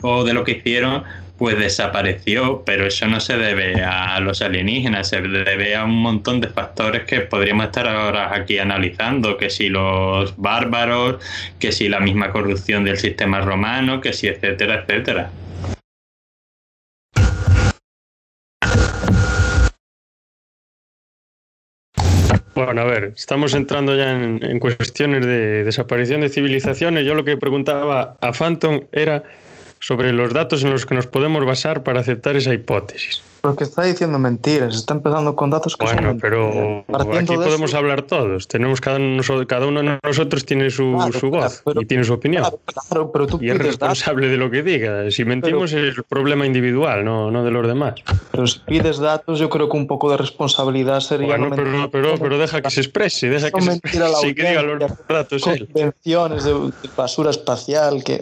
o de lo que hicieron pues desapareció, pero eso no se debe a los alienígenas, se debe a un montón de factores que podríamos estar ahora aquí analizando, que si los bárbaros, que si la misma corrupción del sistema romano, que si etcétera, etcétera. Bueno, a ver, estamos entrando ya en, cuestiones de desaparición de civilizaciones. Yo lo que preguntaba a Phantom era sobre los datos en los que nos podemos basar para aceptar esa hipótesis. Porque está diciendo mentiras, está empezando con datos que bueno, son pero aquí podemos eso, hablar todos. Tenemos cada uno, cada uno de nosotros tiene su, claro, su voz pero, y tiene su opinión. Claro, claro pero tú y es responsable datos. de lo que diga. Si mentimos pero, es el problema individual, no, no de los demás. Pero si pides datos, yo creo que un poco de responsabilidad sería. Bueno, no pero, pero, pero, deja que se exprese, deja que se exprese, sí, que diga los datos. Convenciones de, de basura espacial que.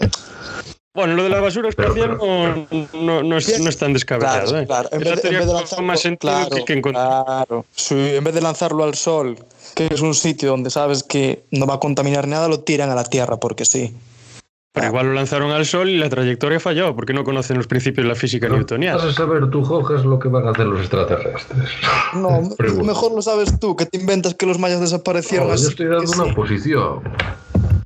Bueno, lo de la basura espacial no, no, no, es, no es tan descabellado. Claro, ¿eh? claro. En, vez de, en vez de lanzarlo, más sentido claro, que, que claro. Sí, en vez de lanzarlo al sol, que es un sitio donde sabes que no va a contaminar nada, lo tiran a la tierra porque sí. Pero igual lo lanzaron al sol y la trayectoria falló porque no conocen los principios de la física no, newtoniana. Vas a saber tú, Jorge, lo que van a hacer los extraterrestres. No, mejor lo sabes tú, que te inventas que los mayas desaparecieron no, así. Yo estoy dando una sí. posición.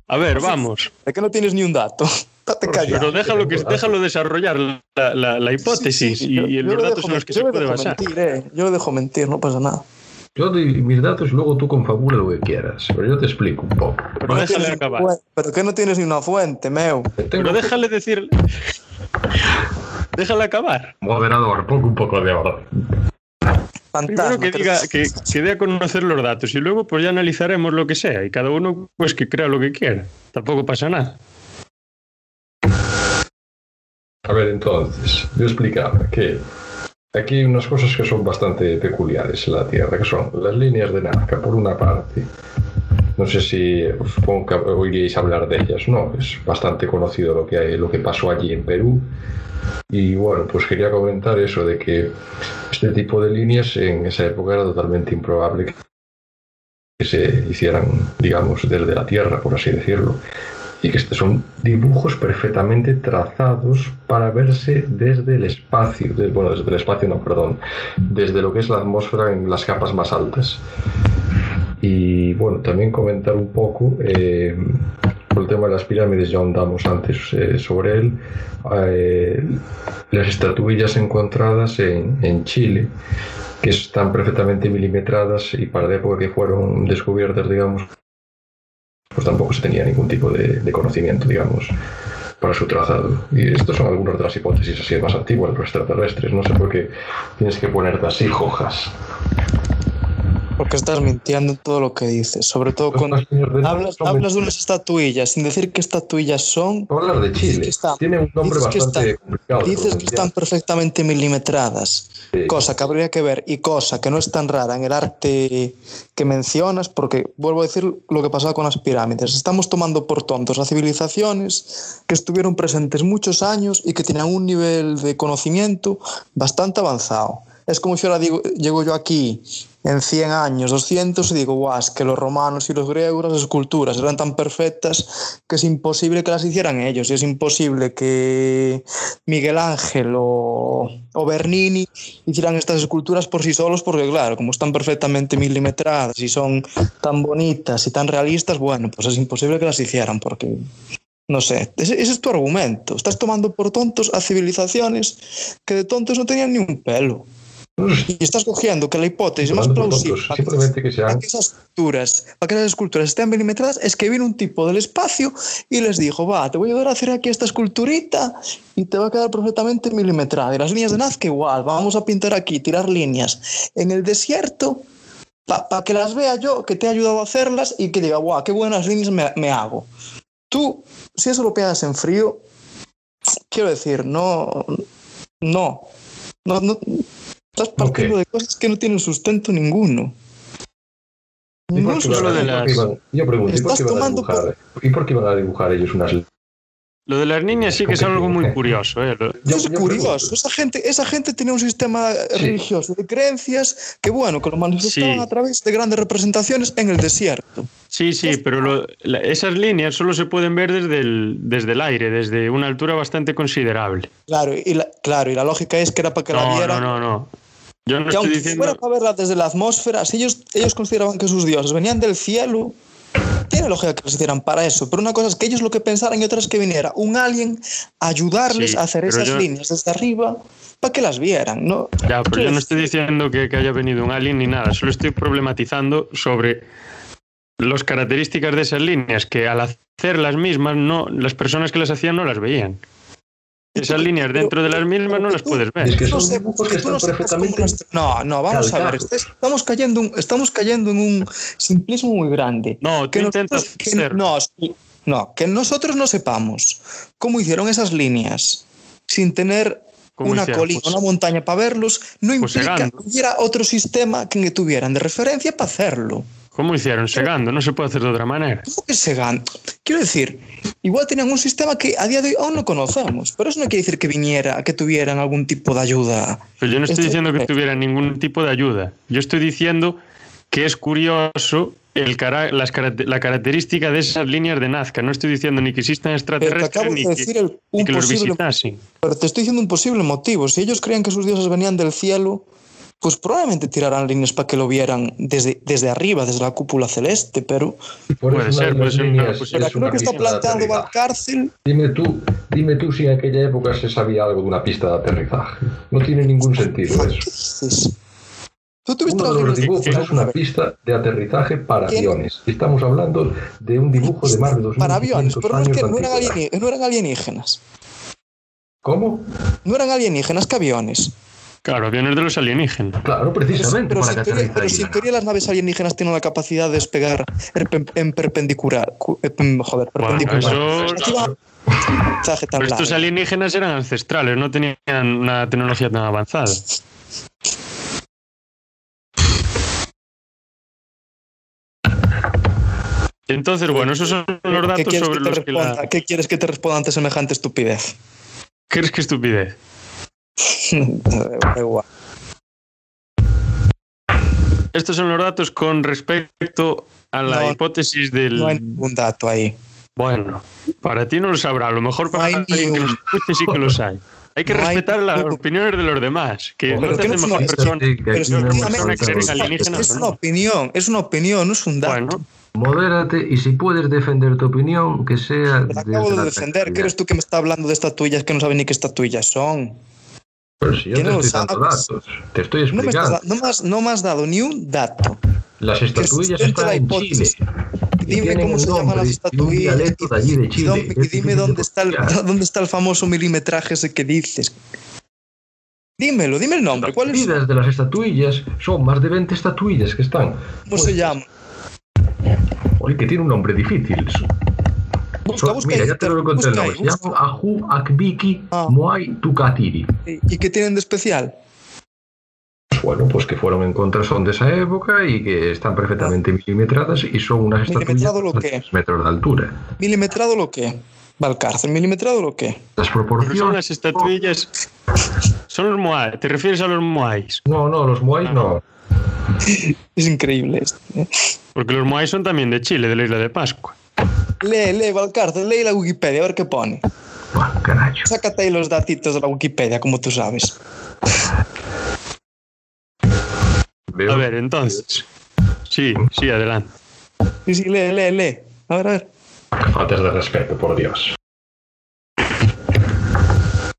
A ver, vamos. Es que no tienes ni un dato. Date callado. Pero déjalo, que, déjalo desarrollar la, la, la hipótesis sí, sí, y, yo, y, los datos en los que se puede basar. Mentir, eh. Yo lo dejo mentir, no pasa nada. Yo doy mis datos y luego tú confabula lo que quieras. Pero yo te explico un poco. Pero no déjale acabar. Fuente, pero que no tienes ni una fuente, meu. Pero déjale decir. déjale acabar. Moderador, pongo un poco de orden. Fantasma, Primero que diga, que, que dé a conocer los datos y luego pues ya analizaremos lo que sea y cada uno pues que crea lo que quiera. Tampoco pasa nada. A ver, entonces, yo explicaba que aquí hay unas cosas que son bastante peculiares en la Tierra, que son las líneas de Nazca, por una parte. No sé si supongo que oiríais hablar de ellas, ¿no? Es bastante conocido lo que, hay, lo que pasó allí en Perú. Y bueno, pues quería comentar eso de que este tipo de líneas en esa época era totalmente improbable que se hicieran, digamos, desde la Tierra, por así decirlo y que estos son dibujos perfectamente trazados para verse desde el espacio, de, bueno, desde el espacio no, perdón, desde lo que es la atmósfera en las capas más altas. Y bueno, también comentar un poco eh, por el tema de las pirámides, ya ahondamos antes eh, sobre él, eh, las estatuillas encontradas en, en Chile, que están perfectamente milimetradas y para la época que fueron descubiertas, digamos, pues tampoco se tenía ningún tipo de, conocimiento, digamos, para su trazado. Y estas son algunas de las hipótesis así más antiguas de los extraterrestres. No sé por qué tienes que ponerte así, hojas. Porque estás mintiendo en todo lo que dices, sobre todo cuando hablas, hablas de unas estatuillas sin decir qué estatuillas son. Hablar de Chile. Que están, Tiene un nombre bastante están, complicado. Dices que están perfectamente milimetradas, sí. cosa que habría que ver y cosa que no es tan rara en el arte que mencionas, porque vuelvo a decir lo que pasaba con las pirámides. Estamos tomando por tontos a civilizaciones que estuvieron presentes muchos años y que tenían un nivel de conocimiento bastante avanzado. Es como si ahora digo, llego yo aquí en 100 años, 200, y digo, guau, que los romanos y los griegos, las esculturas eran tan perfectas que es imposible que las hicieran ellos, y es imposible que Miguel Ángel o, o Bernini hicieran estas esculturas por sí solos, porque claro, como están perfectamente milimetradas y son tan bonitas y tan realistas, bueno, pues es imposible que las hicieran, porque no sé, ese, es tu argumento. Estás tomando por tontos a civilizaciones que de tontos no tenían ni un pelo. Y estás cogiendo que la hipótesis más plausible para que, que, sean... para que, esas esculturas, para que esas esculturas estén milimetradas es que vino un tipo del espacio y les dijo, va, te voy a ayudar a hacer aquí esta esculturita y te va a quedar perfectamente milimetrada. Y las líneas de Nazca igual, vamos a pintar aquí, tirar líneas en el desierto para pa que las vea yo, que te he ayudado a hacerlas y que diga, guau, qué buenas líneas me, me hago. Tú, si eso lo pegas en frío, quiero decir, no, no, no, no Estás partiendo okay. de cosas que no tienen sustento ninguno. De las... Yo pregunto, ¿y por, qué van a dibujar, por... ¿y por qué van a dibujar ellos unas lo de las niñas sí que es algo muy curioso. ¿eh? Yo, es curioso. Esa gente, esa gente tenía un sistema sí. religioso de creencias que, bueno, que lo manifestaban sí. a través de grandes representaciones en el desierto. Sí, sí, pero lo, la, esas líneas solo se pueden ver desde el, desde el aire, desde una altura bastante considerable. Claro y, la, claro, y la lógica es que era para que no, la vieran. No, no, no. Yo no que estoy aunque diciendo... fuera para verla desde la atmósfera, si ellos, ellos consideraban que sus dioses venían del cielo, tiene lógica que los hicieran para eso, pero una cosa es que ellos lo que pensaran y otra es que viniera un alien a ayudarles Sí, a hacer esas yo- líneas desde arriba para que las vieran, ¿no? Ya, pero yo no estoy diciendo que, que haya venido un alien ni nada, solo estoy problematizando sobre las características de esas líneas que al hacer las mismas no las personas que las hacían no las veían. Esas líneas dentro de las mismas no las puedes ver. Es que no sé, tú no perfectamente vamos a ver. Estamos cayendo, en- estamos cayendo en un simplismo muy grande. No, tú que intentas nosotros, que- no, no, que nosotros no sepamos cómo hicieron esas líneas sin tener ¿Cómo una hicieron? colina, Pues- una montaña para verlos, no Pues implica que hubiera otro sistema que tuvieran de referencia para hacerlo. ¿Cómo hicieron? Segando, no se puede hacer de otra manera. ¿Cómo que segan? Quiero decir, igual tenían un sistema que a día de hoy aún no conocemos, pero eso no quiere decir que viniera, que tuvieran algún tipo de ayuda. Pero yo no estoy Esto- diciendo que tuvieran ningún tipo de ayuda. Yo estoy diciendo que es curioso el cara- las caracte- la característica de esas líneas de Nazca. No estoy diciendo ni que existan Pero te extraterrestres acabo ni de que, decir el- un que los posible visitasen. Pero te estoy diciendo un posible motivo. Si ellos creían que sus dioses venían del cielo, pues probablemente tirarán líneas para que lo vieran desde, desde arriba, desde la cúpula celeste. Pero, Puede ser, puede ser pero es creo una que está planteando. Valcárcel. Dime tú, dime tú si en aquella época se sabía algo de una pista de aterrizaje. No tiene ningún sentido eso. Tú tuviste Uno de los dibujos de- es una pista de aterrizaje para ¿Quién? aviones. Estamos hablando de un dibujo de más de 2.500 para aviones, pero no, es años que no eran, no eran alienígenas. ¿Cómo? No eran alienígenas que aviones. Claro, aviones de los alienígenas. Claro, Pero, si- precisamente pero si para en que teoría, aterriza pero ahí. si en teoría las naves alienígenas tienen la capacidad de despegar en, en perpendicular. cu- en- joder, Bueno, perpendicular. eso. Pero estos alienígenas eran ancestrales, no tenían una tecnología tan avanzada. Entonces, bueno, esos son los ¿Qué datos sobre que los que la... responda? ¿Qué quieres que te responda ante semejante estupidez? ¿Crees que estupidez? Da igual. Estos son los datos con respecto a la No, hipótesis del... No hay ningún dato ahí. Bueno, para ti no lo sabrá, a lo mejor para No hay alguien que los escuche sí que los hay. Hay que No hay respetar las ni un- opiniones de los demás, que Pero no te que no hace es mejor una- persona. Que que es una opinión, es una opinión, no es un dato. Bueno, Modérate y si puedes defender tu opinión, que sea. Te acabo de la defender. ¿Qué eres tú que me está hablando de estatuillas que no saben ni qué estatuillas son? Pero si yo te no estoy dando datos, te estoy No me, estás explicando. no me has, no me has dado ni un dato. Las estatuillas están en. Chile. Dime cómo se llaman las estatuillas. dialecto de allí de Y, Chile. dónde- Es y dime dónde de está, el, pronunciar. dónde está el famoso milimetraje ese que dices. Dímelo, dime el nombre. Las ¿Cuál es? medidas de las estatuillas son más de 20 estatuillas que están. ¿Cómo se llama? Oye, que tiene un nombre difícil. Busca, busca mira, ahí, ya te lo conté el nombre. Se Ahu Akbiki Ah. Moai Tukatiri. ¿Y qué tienen de especial? Bueno, pues que fueron en contra son de esa época y que están perfectamente milimetradas y son unas estatuillas ¿Milimetrado lo de qué? 3 metros de altura. ¿Milimetrado lo qué? Valcárcel, ¿milimetrado lo qué? Las pero son proporciones. las estatuillas. Son los Moai. ¿Te refieres a los Moais? No, no, los Moai no. Es increíble esto. ¿eh? Porque los Moai son también de Chile, de la isla de Pascua. Lee, lee, Valcárcel, lee la Wikipedia, a ver qué pone. Bueno, carajo. Sácate ahí los datitos de la Wikipedia, como tú sabes. A ver, entonces. Sí, sí, adelante. Sí, sí, lee, lee, lee. A ver, a ver. Faltas de respeto, por Dios.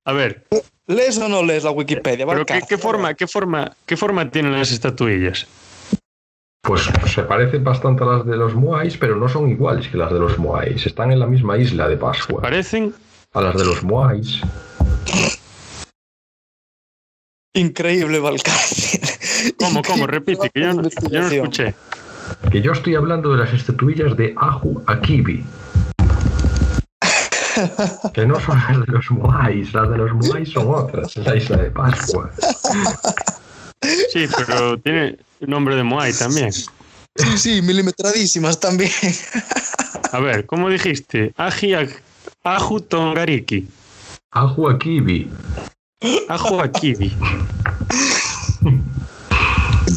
A ver, ¿Lees o no lees la Wikipedia? pero qué forma, qué, forma, ¿qué forma tienen las estatuillas? Pues se parecen bastante a las de los Moais, pero no son iguales que las de los Moais. Están en la misma isla de Pascua. Parecen. A las de los Moais. Increíble, Valcárcel. ¿Cómo, cómo? Repite, que yo no, yo no escuché. Que yo estoy hablando de las estatuillas de Ahu Akibi. Que no son las de los Moais. Las de los Moais son otras, en la isla de Pascua. Sí, pero tiene nombre de Moai también. Sí, sí, milimetradísimas también. A ver, ¿cómo dijiste? Aji Aju Tongariki. Ahu Akibi. Aju Akibi.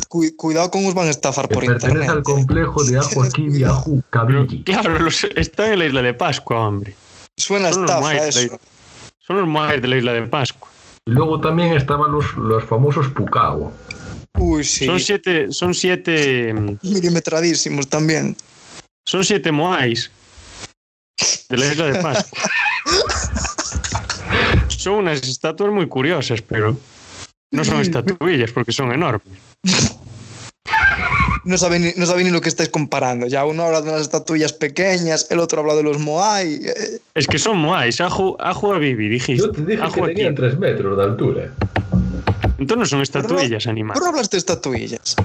Cu- cuidado con os van a estafar Que por pertenece internet. al complejo de Ahu Pero, Kabiji. claro, los, están en la isla de Pascua, hombre. Suena Son los estafa eso. la- Son los Moai de la isla de Pascua. Y luego también estaban los, los famosos Pukao. Uy, sí. Son siete, son siete, Milimetradísimos también. son siete Moais de la isla de Pascua. Son unas estatuas muy curiosas, pero no son estatuillas porque son enormes. no sabe, ni, no sabe ni lo que estáis comparando. Ya uno habla de unas estatuillas pequeñas, el otro habla de los Moai. eh, Es que son moais, ajo, ajo a Bibi, dijiste. Yo te dije que tenían 3 metros de altura. Entonces no son estatuillas ¿Por animales. qué hablas de estatuillas?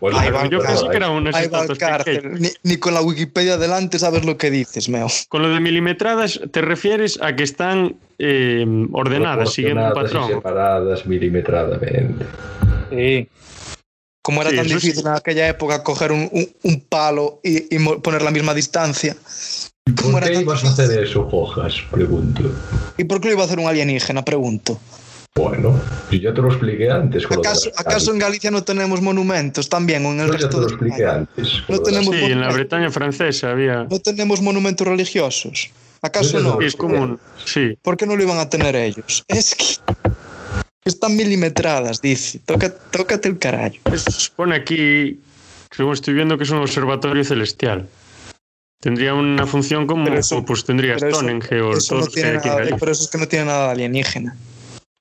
Pues Ahí la va, verdad Yo pensé que eran unas pequeñas. Ni, ni con la Wikipedia delante sabes lo que dices, meo. Con lo de milimetradas te refieres a que están eh, ordenadas, siguiendo un y patrón. separadas milimetradamente. Sí. Como era Sí, tan sí. difícil en aquella época coger un, un- un palo y, poner la misma distancia. ¿Cómo ¿Por era qué tan ibas a hacer eso, Jojas? Pregunto. ¿Y por qué lo iba a hacer un alienígena? Pregunto. Bueno, si ya te lo expliqué antes. con lo de ¿Acaso, las ¿Acaso en. Galicia no tenemos monumentos también o en el Yo ya te resto lo de expliqué España? antes. No lo de tenemos- Sí, en la Bretaña francesa había. ¿No tenemos monumentos religiosos? ¿Acaso Yo no? es común. Sí. ¿Por qué no lo iban a tener ellos? Es que están milimetradas, dice. Toca, tócate el carajo. Es- pone aquí, según estoy viendo, que es un observatorio celestial. Tendría una función como, eso- pues tendría Stonehenge o no que hay aquí en Galicia. pero eso es que no tiene nada de alienígena.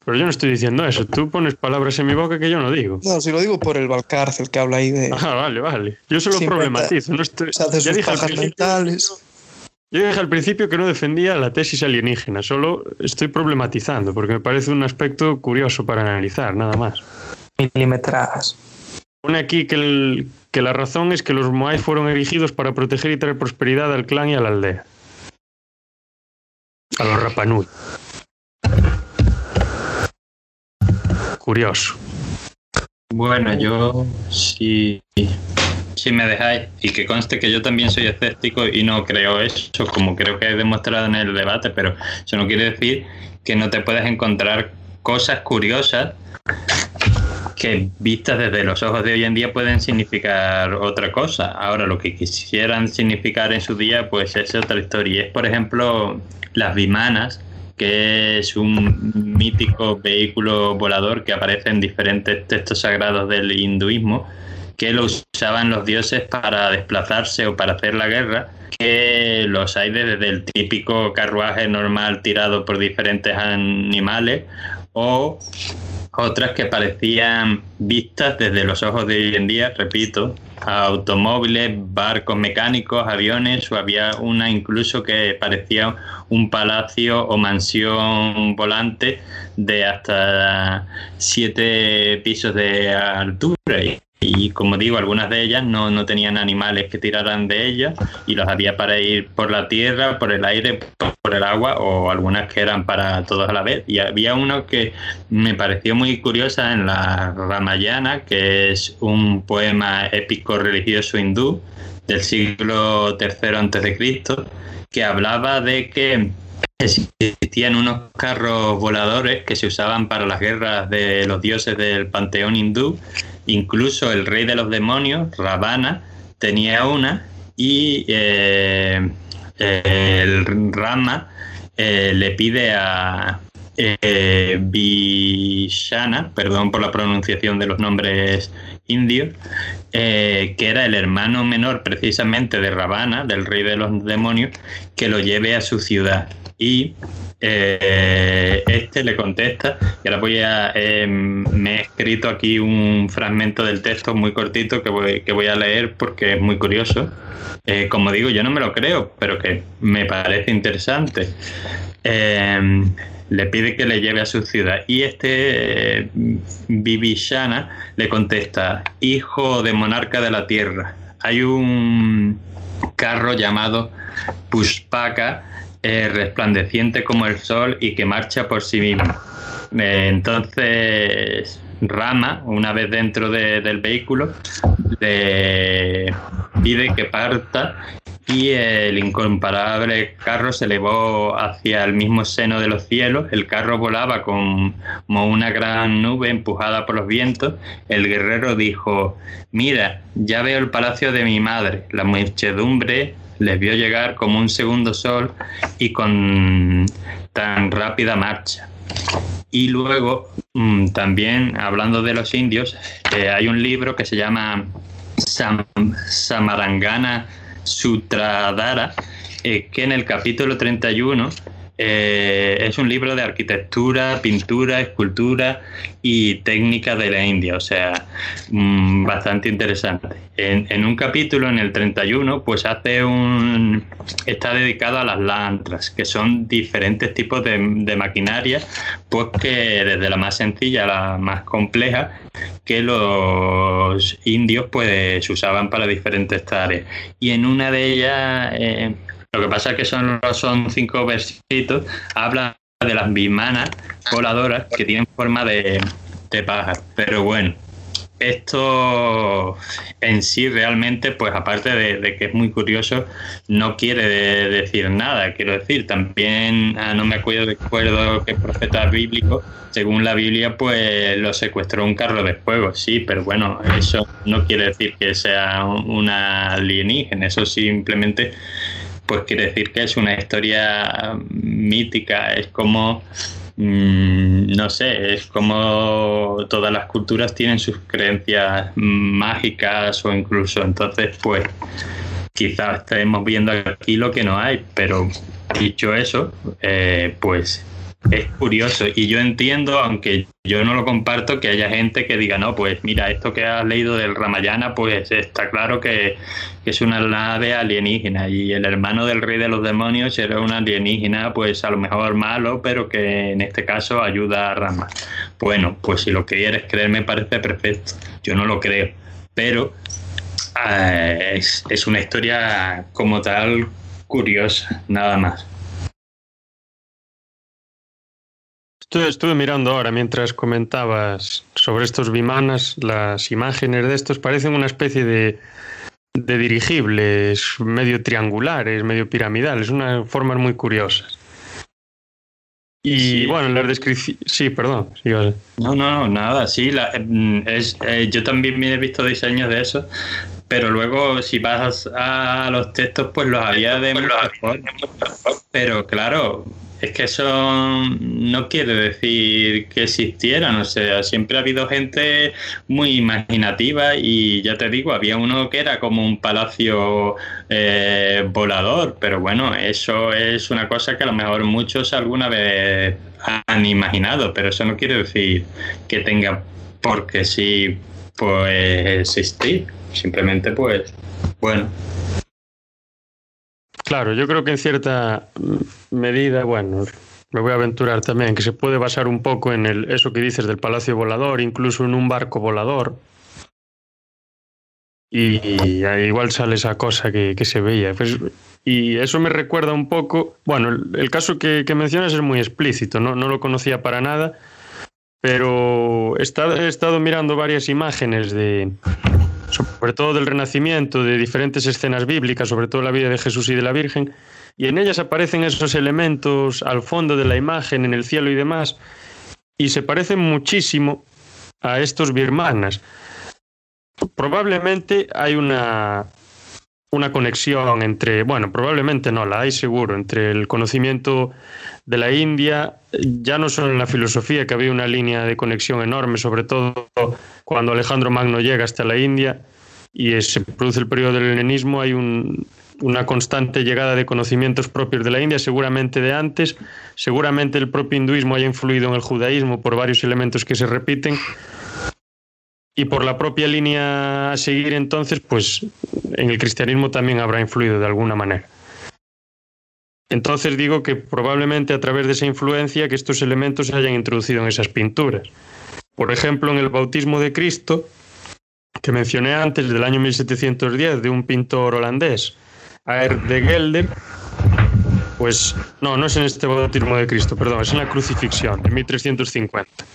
Pero yo no estoy diciendo eso. Tú pones palabras en mi boca que yo no digo. No, si lo digo por el Valcárcel que habla ahí de. Ah, vale, vale. Yo solo Sí, problematizo. No estoy, Se hace ya sus dije al mentales. Yo dije al principio que no defendía la tesis alienígena, solo estoy problematizando porque me parece un aspecto curioso para analizar, nada más. Milimetradas. Pone aquí que, el- que la razón es que los Moai fueron erigidos para proteger y traer prosperidad al clan y a la aldea. A los Rapanui. Curioso. Bueno, yo si, si me dejáis, y que conste que yo también soy escéptico y no creo eso, como creo que he demostrado en el debate, pero eso no quiere decir que no te puedes encontrar cosas curiosas que vistas desde los ojos de hoy en día pueden significar otra cosa. Ahora, lo que quisieran significar en su día, pues es otra historia. Es, por ejemplo, las vimanas, que es un mítico vehículo volador que aparece en diferentes textos sagrados del hinduismo, que lo usaban los dioses para desplazarse o para hacer la guerra, que los hay desde el típico carruaje normal tirado por diferentes animales o otras que parecían vistas desde los ojos de hoy en día, repito, automóviles, barcos mecánicos, aviones, o había una incluso que parecía un palacio o mansión volante de hasta siete pisos de altura. Y, y como digo, algunas de ellas no, no tenían animales que tiraran de ellas y los había para ir por la tierra, por el aire, por el agua o algunas que eran para todos a la vez. Y había uno que me pareció muy curiosa en la Ramayana, que es un poema épico religioso hindú del siglo III Cristo, que hablaba de que existían unos carros voladores que se usaban para las guerras de los dioses del panteón hindú. Incluso el rey de los demonios, Ravana, tenía una y eh, el Rama eh, le pide a eh, Vishana, perdón por la pronunciación de los nombres indios, eh, que era el hermano menor precisamente de Ravana, del rey de los demonios, que lo lleve a su ciudad. Y eh, este le contesta, y ahora voy a, eh, me he escrito aquí un fragmento del texto muy cortito que voy, que voy a leer porque es muy curioso. Como digo, yo no me lo creo, pero que me parece interesante. Le pide que le lleve a su ciudad y este eh, Vivishana le contesta, hijo de monarca de la tierra, hay un carro llamado Pushpaka, eh, resplandeciente como el sol y que marcha por sí mismo. Eh, entonces Rama, una vez dentro de- del vehículo, le pide que parta y el incomparable carro se elevó hacia el mismo seno de los cielos. El carro volaba como una gran nube empujada por los vientos. El guerrero dijo, mira, ya veo el palacio de mi madre. La muchedumbre les vio llegar como un segundo sol y con tan rápida marcha. Y luego, mm, también hablando de los indios, eh, hay un libro que se llama Sam- Samarangana Sutradhara, eh, que en el capítulo 31 eh, es un libro de arquitectura, pintura, escultura y técnica de la India, o sea, mm, bastante interesante. En, un capítulo, en el 31, pues hace un... está dedicado a las lantras, que son diferentes tipos de, maquinaria, pues que desde la más sencilla a la más compleja, que los indios pues usaban para diferentes tareas. Y en una de ellas... Eh, lo que pasa es que son, son cinco versitos. Habla de las bimanas voladoras que tienen forma de, de pájaro. Pero bueno, esto en sí realmente, pues aparte de, que es muy curioso, no quiere decir nada. Quiero decir, también ah, no me acuerdo, de acuerdo que profeta bíblico, según la Biblia, pues lo secuestró un carro de fuego, sí, pero bueno, eso no quiere decir que sea una alienígena, eso simplemente pues quiere decir que es una historia mítica, es como, mm, no sé, es como todas las culturas tienen sus creencias mágicas o incluso entonces, pues quizás estemos viendo aquí lo que no hay, pero dicho eso, eh, pues es curioso y yo entiendo, aunque yo no lo comparto, que haya gente que diga, no, pues mira, esto que has leído del Ramayana, pues está claro que, es una nave alienígena y el hermano del rey de los demonios era un alienígena, pues a lo mejor malo, pero que en este caso ayuda a Rama. Bueno, pues si lo quieres creer me parece perfecto, yo no lo creo, pero es, es una historia como tal curiosa, nada más. Estuve, mirando ahora mientras comentabas sobre estos bimanas, las imágenes de estos parecen una especie de, de dirigibles medio triangulares, medio piramidales, unas formas muy curiosas. Y bueno, en la descripción. Sí, perdón. No, no, no, nada. Sí, mm, es, eh, yo también me he visto diseños de eso, pero luego si vas a los textos, pues los había de pues Pero claro, es que eso no quiere decir que existieran, o sea, siempre ha habido gente muy imaginativa y ya te digo, había uno que era como un palacio eh, volador, pero bueno, eso es una cosa que a lo mejor muchos alguna vez han imaginado, pero eso no quiere decir que tenga porque sí, pues existir, simplemente pues, bueno. Claro, yo creo que en cierta medida, bueno, me voy a aventurar también, que se puede basar un poco en el, eso que dices del palacio volador, incluso en un barco volador. Y, igual sale esa cosa que, se veía. Pues, y eso me recuerda un poco, bueno, el, caso que, mencionas es muy explícito, ¿no? no lo conocía para nada, pero he estado mirando varias imágenes de, sobre todo del Renacimiento, de diferentes escenas bíblicas, sobre todo la vida de Jesús y de la Virgen, y en ellas aparecen esos elementos al fondo de la imagen, en el cielo y demás, y se parecen muchísimo a estos birmanas. Probablemente hay una, una conexión entre, bueno, probablemente no, la hay seguro, entre el conocimiento de la India, ya no solo en la filosofía, que había una línea de conexión enorme, sobre todo cuando Alejandro Magno llega hasta la India y se produce el periodo del helenismo, hay una constante llegada de conocimientos propios de la India, seguramente de antes, seguramente el propio hinduismo haya influido en el judaísmo por varios elementos que se repiten. Y por la propia línea a seguir entonces, pues en el cristianismo también habrá influido de alguna manera. Entonces digo que probablemente a través de esa influencia que estos elementos se hayan introducido en esas pinturas. Por ejemplo, en el bautismo de Cristo, que mencioné antes, del año 1710, de un pintor holandés, Aer de Gelder, pues no, no es en este bautismo de Cristo, perdón, es en la crucifixión, de 1350.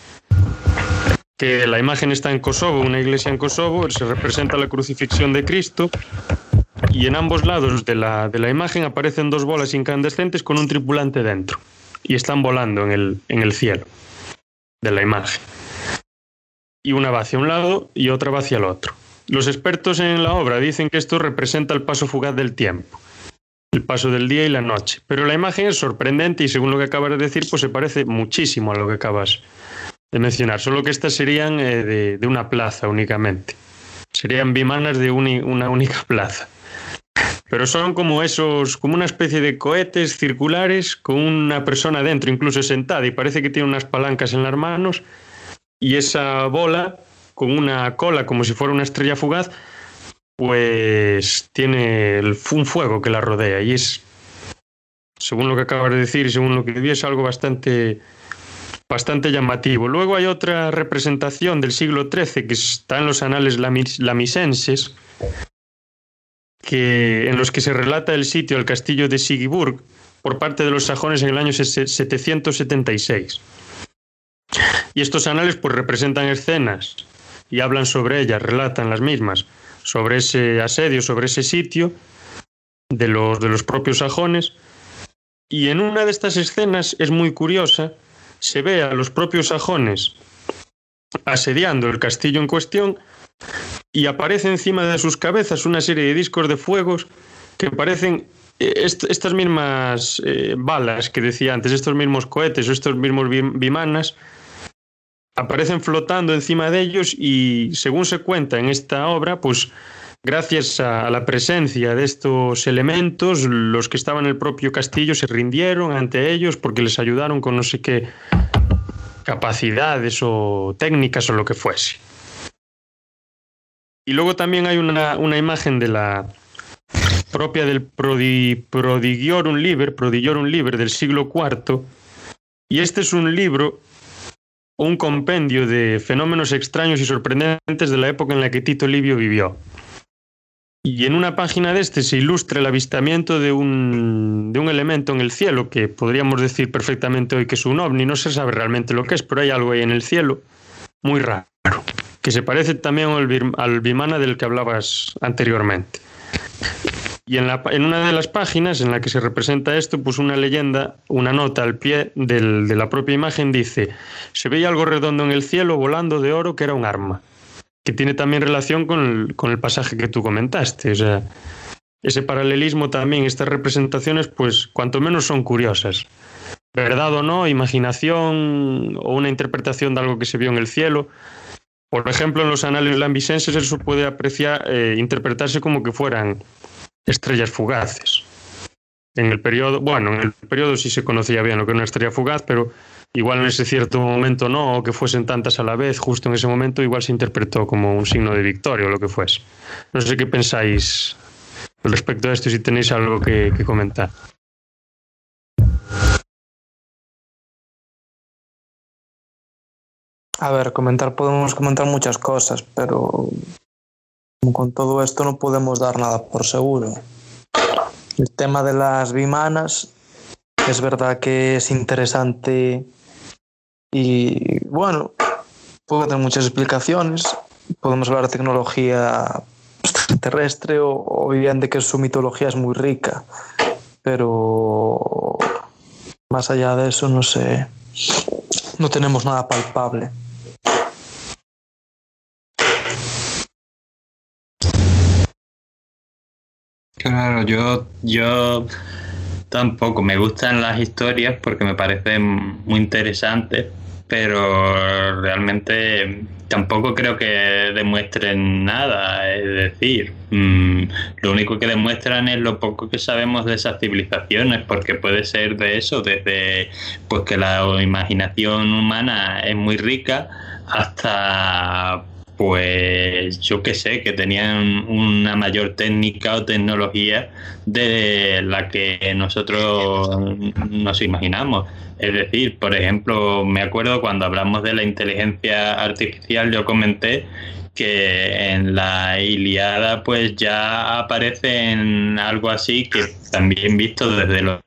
Que la imagen está en Kosovo, una iglesia en Kosovo, se representa la crucifixión de Cristo y en ambos lados de la, de la imagen aparecen dos bolas incandescentes con un tripulante dentro y están volando en el, en el cielo de la imagen. Y una va hacia un lado y otra va hacia el otro. Los expertos en la obra dicen que esto representa el paso fugaz del tiempo, el paso del día y la noche. Pero la imagen es sorprendente y según lo que acabas de decir, pues se parece muchísimo a lo que acabas de mencionar, solo que estas serían eh, de, de, una plaza únicamente. Serían bimanas de una única plaza. Pero son como esos, como una especie de cohetes circulares con una persona dentro, incluso sentada, y parece que tiene unas palancas en las manos, y esa bola con una cola como si fuera una estrella fugaz, pues tiene un fuego que la rodea, y es, según lo que acabas de decir y según lo que vi, es algo bastante bastante llamativo. Luego hay otra representación del siglo XIII que está en los anales lamisenses, que, en los que se relata el sitio del castillo de Sigiburg por parte de los sajones en el año 776. Y estos anales pues representan escenas y hablan sobre ellas, relatan las mismas, sobre ese asedio, sobre ese sitio de los, de los propios sajones. Y en una de estas escenas es muy curiosa se ve a los propios sajones asediando el castillo en cuestión y aparece encima de sus cabezas una serie de discos de fuegos que parecen eh, estas mismas eh, balas que decía antes, estos mismos cohetes o estos mismos bimanas, aparecen flotando encima de ellos y según se cuenta en esta obra, pues gracias a la presencia de estos elementos, los que estaban en el propio castillo se rindieron ante ellos porque les ayudaron con no sé qué capacidades o técnicas o lo que fuese. Y luego también hay una, imagen de la propia del Prodigiorum Liber, Prodigiorum Liber del siglo IV, y este es un libro un compendio de fenómenos extraños y sorprendentes de la época en la que Tito Livio vivió. Y en una página de este se ilustra el avistamiento de un, de un elemento en el cielo, que podríamos decir perfectamente hoy que es un ovni, no se sabe realmente lo que es, pero hay algo ahí en el cielo muy raro, que se parece también al, Vimana del que hablabas anteriormente. Y en, la, en, una de las páginas en la que se representa esto, pues una leyenda, una nota al pie del, de la propia imagen dice, se veía algo redondo en el cielo volando de oro que era un arma que tiene también relación con el, pasaje que tú comentaste. O sea, ese paralelismo también, estas representaciones, pues cuanto menos son curiosas. Verdad o no, imaginación o una interpretación de algo que se vio en el cielo. Por ejemplo, en los anales lambisenses eso puede apreciar, eh, interpretarse como que fueran estrellas fugaces. En el periodo, bueno, en el periodo sí se conocía bien lo que era una estrella fugaz, pero igual en ese cierto momento no, o que fuesen tantas a la vez, justo en ese momento igual se interpretó como un signo de victoria o lo que fuese. No sé qué pensáis respecto a esto, si tenéis algo que comentar. A ver, comentar podemos comentar muchas cosas, pero con todo esto no podemos dar nada por seguro. El tema de las bimanas es verdad que es interesante y bueno, puede tener muchas explicaciones. Podemos hablar de tecnología terrestre o, bien de que su mitología es muy rica. Pero más allá de eso, no sé, no tenemos nada palpable. Claro, yo, yo tampoco. Me gustan las historias porque me parecen muy interesantes, pero realmente tampoco creo que demuestren nada. Es decir, mm, lo único que demuestran es lo poco que sabemos de esas civilizaciones, porque puede ser de eso, desde pues que la imaginación humana es muy rica hasta pues yo qué sé, que tenían una mayor técnica o tecnología de la que nosotros nos imaginamos. Es decir, por ejemplo, me acuerdo cuando hablamos de la inteligencia artificial, yo comenté que en la Iliada pues ya aparece en algo así que también visto desde los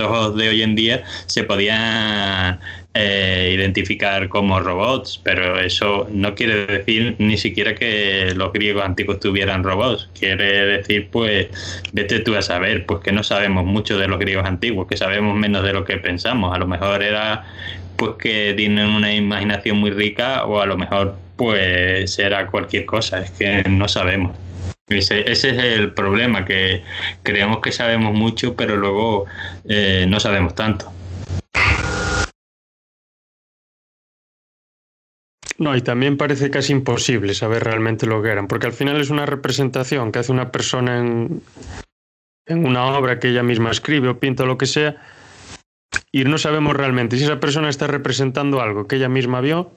ojos de hoy en día se podían eh, identificar como robots, pero eso no quiere decir ni siquiera que los griegos antiguos tuvieran robots. Quiere decir, pues, vete tú a saber, pues que no sabemos mucho de los griegos antiguos, que sabemos menos de lo que pensamos. A lo mejor era pues que tienen una imaginación muy rica o a lo mejor pues era cualquier cosa, es que no sabemos. Ese, ese es el problema, que creemos que sabemos mucho, pero luego eh, no sabemos tanto. No, y también parece casi imposible saber realmente lo que eran, porque al final es una representación que hace una persona en, en una obra que ella misma escribe o pinta o lo que sea, y no sabemos realmente si esa persona está representando algo que ella misma vio,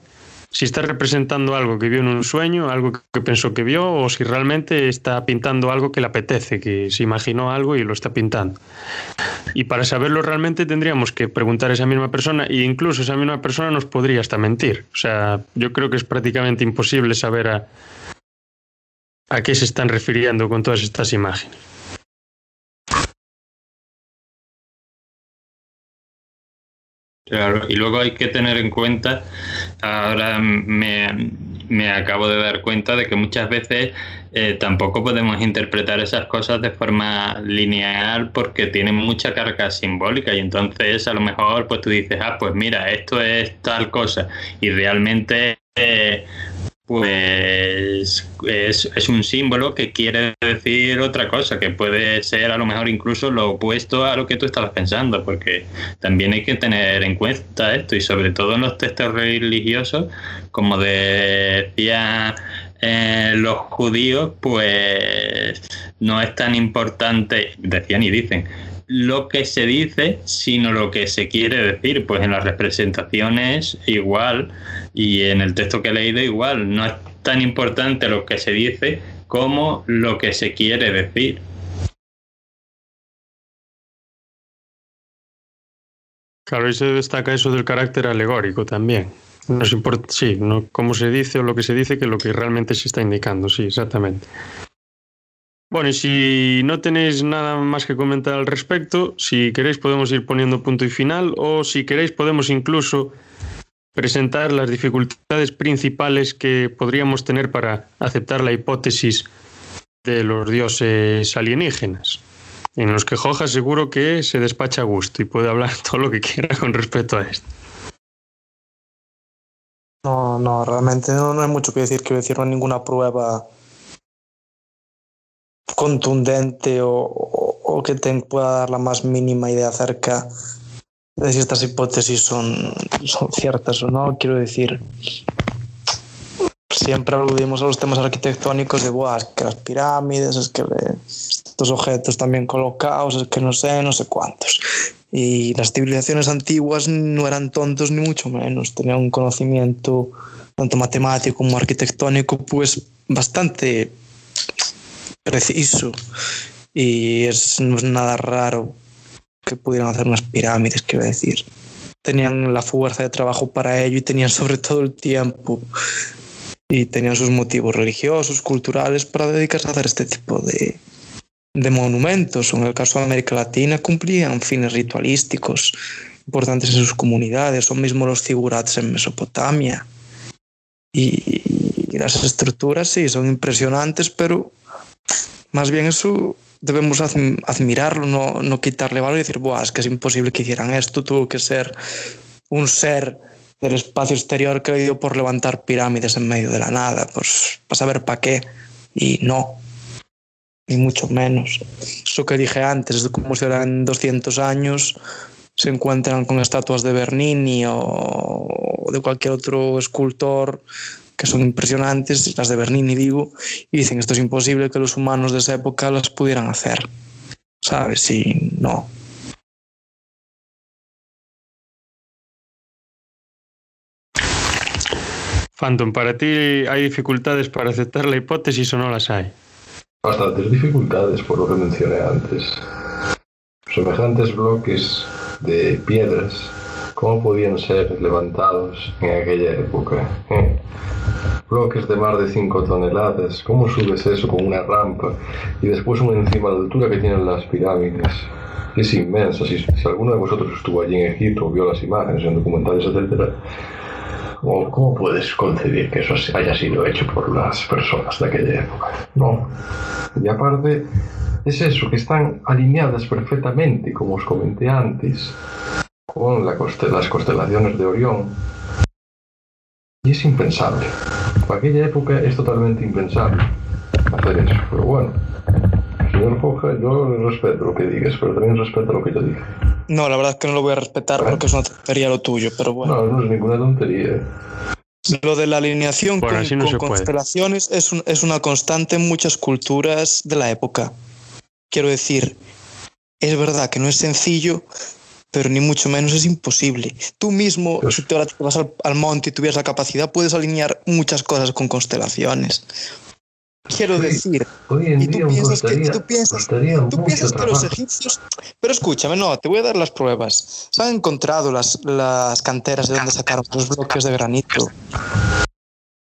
si está representando algo que vio en un sueño, algo que pensó que vio, o si realmente está pintando algo que le apetece, que se imaginó algo y lo está pintando. Y para saberlo realmente tendríamos que preguntar a esa misma persona e incluso esa misma persona nos podría hasta mentir. O sea, yo creo que es prácticamente imposible saber a, a qué se están refiriendo con todas estas imágenes. Claro, y luego hay que tener en cuenta, ahora me, me acabo de dar cuenta de que muchas veces eh, tampoco podemos interpretar esas cosas de forma lineal porque tienen mucha carga simbólica y entonces a lo mejor pues tú dices, ah, pues mira, esto es tal cosa y realmente... Eh, pues es, un símbolo que quiere decir otra cosa, que puede ser a lo mejor incluso lo opuesto a lo que tú estabas pensando, porque también hay que tener en cuenta esto y sobre todo en los textos religiosos, como decía eh, los judíos, pues no es tan importante, decían y dicen, lo que se dice, sino lo que se quiere decir. Pues en las representaciones igual y en el texto que he leído igual. No es tan importante lo que se dice como lo que se quiere decir. Claro, y se destaca eso del carácter alegórico también. No importa, sí, no cómo se dice o lo que se dice que lo que realmente se está indicando, sí, exactamente. Bueno, y si no tenéis nada más que comentar al respecto, si queréis podemos ir poniendo punto y final o si queréis podemos incluso presentar las dificultades principales que podríamos tener para aceptar la hipótesis de los dioses alienígenas, en los que Joja seguro que se despacha a gusto y puede hablar todo lo que quiera con respecto a esto. No, no, realmente no, no hay mucho que decir, que decir, no hay ninguna prueba contundente o, o, que te pueda dar la más mínima idea acerca de si estas hipótesis son, son ciertas o no. Quiero decir, siempre aludimos a los temas arquitectónicos de, Buah, es que las pirámides, es que estos objetos también colocados, es que no sé, no sé cuántos. Y las civilizaciones antiguas no eran tontos ni mucho menos, tenían un conocimiento tanto matemático como arquitectónico pues bastante preciso y es, no es nada raro que pudieran hacer unas pirámides, quiero decir. Tenían la fuerza de trabajo para ello y tenían sobre todo el tiempo y tenían sus motivos religiosos, culturales para dedicarse a hacer este tipo de, de monumentos. En el caso de América Latina cumplían fines ritualísticos importantes en sus comunidades, o mismo los figurats en Mesopotamia. Y, y las estructuras sí, son impresionantes, pero más bien eso debemos admirarlo, no, no quitarle valor y decir, Buah, es que es imposible que hicieran esto, tuvo que ser un ser del espacio exterior que dio por levantar pirámides en medio de la nada, pues para saber para qué. Y no, ni mucho menos. Eso que dije antes, de cómo serán 200 años, se encuentran con estatuas de Bernini o de cualquier otro escultor que son impresionantes, las de Bernini digo, y dicen esto es imposible que los humanos de esa época las pudieran hacer. ¿Sabes? Sí, no. Phantom, ¿para ti hay dificultades para aceptar la hipótesis o no las hay? Bastantes dificultades, por lo que mencioné antes. Semejantes bloques de piedras, ¿cómo podían ser levantados en aquella época? ¿Eh? bloques de más de 5 toneladas. ¿Cómo subes eso con una rampa? Y después una encima de altura que tienen las pirámides. Es inmenso. Si, si alguno de vosotros estuvo allí en Egipto vio las imágenes en documentales, etc., ¿cómo, ¿cómo puedes concebir que eso haya sido hecho por las personas de aquella época? No. Y aparte, es eso, que están alineadas perfectamente, como os comenté antes, con la costel las constelaciones de Orión. Y es impensable. Para aquella época es totalmente impensable hacer eso. Pero bueno, señor Foja, yo respeto lo que digas, pero también respeto lo que yo diga. No, la verdad es que no lo voy a respetar porque es una tontería lo tuyo, pero bueno. No, no es ninguna tontería. Lo de la alineación Bueno, con, no con constelaciones es, un- es una constante en muchas culturas de la época. Quiero decir, es verdad que no es sencillo, pero ni mucho menos es imposible. Tú mismo, si te vas al, al monte y tuvieras la capacidad, puedes alinear muchas cosas con constelaciones. Quiero decir, y tú piensas que, tú piensas, tú piensas que los egipcios, pero escúchame, no, te voy a dar las pruebas. Se han encontrado las, las canteras de donde sacaron los bloques de granito.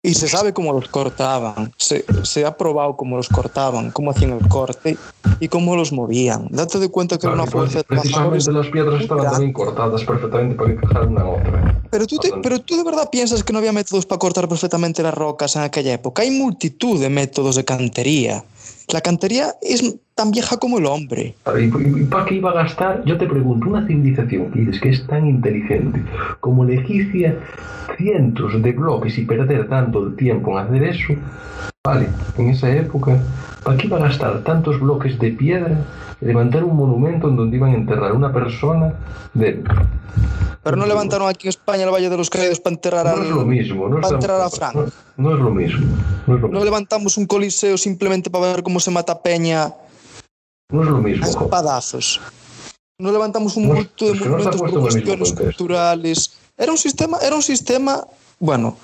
Y se sabe cómo los cortaban, se, se, ha probado cómo los cortaban, cómo hacían el corte y cómo los movían. Date de cuenta que claro, era una fuerza de Precisamente las piedras estaban también cortadas perfectamente para encajar una en otra. Pero tú, te, pero tú de verdad piensas que no había métodos para cortar perfectamente las rocas en aquella época. Hay multitud de métodos de cantería. La cantería es tan vieja como el hombre. ¿Y para qué iba a gastar? Yo te pregunto, una civilización que dices que es tan inteligente como la egipcia, cientos de bloques y perder tanto el tiempo en hacer eso, vale, en esa época, ¿para qué iba a gastar tantos bloques de piedra y levantar un monumento en donde iban a enterrar a una persona dentro? Pero no levantaron aquí en España el Valle de los Caídos para enterrar no es lo mismo, no para enterrar a Frank. No, no, es lo mismo. No, es lo mismo. no levantamos un coliseo simplemente para ver cómo se mata Peña no es lo mismo. a espadazos. No levantamos un multo de es que no monumentos por cuestiones culturales. Era un sistema, era un sistema, bueno,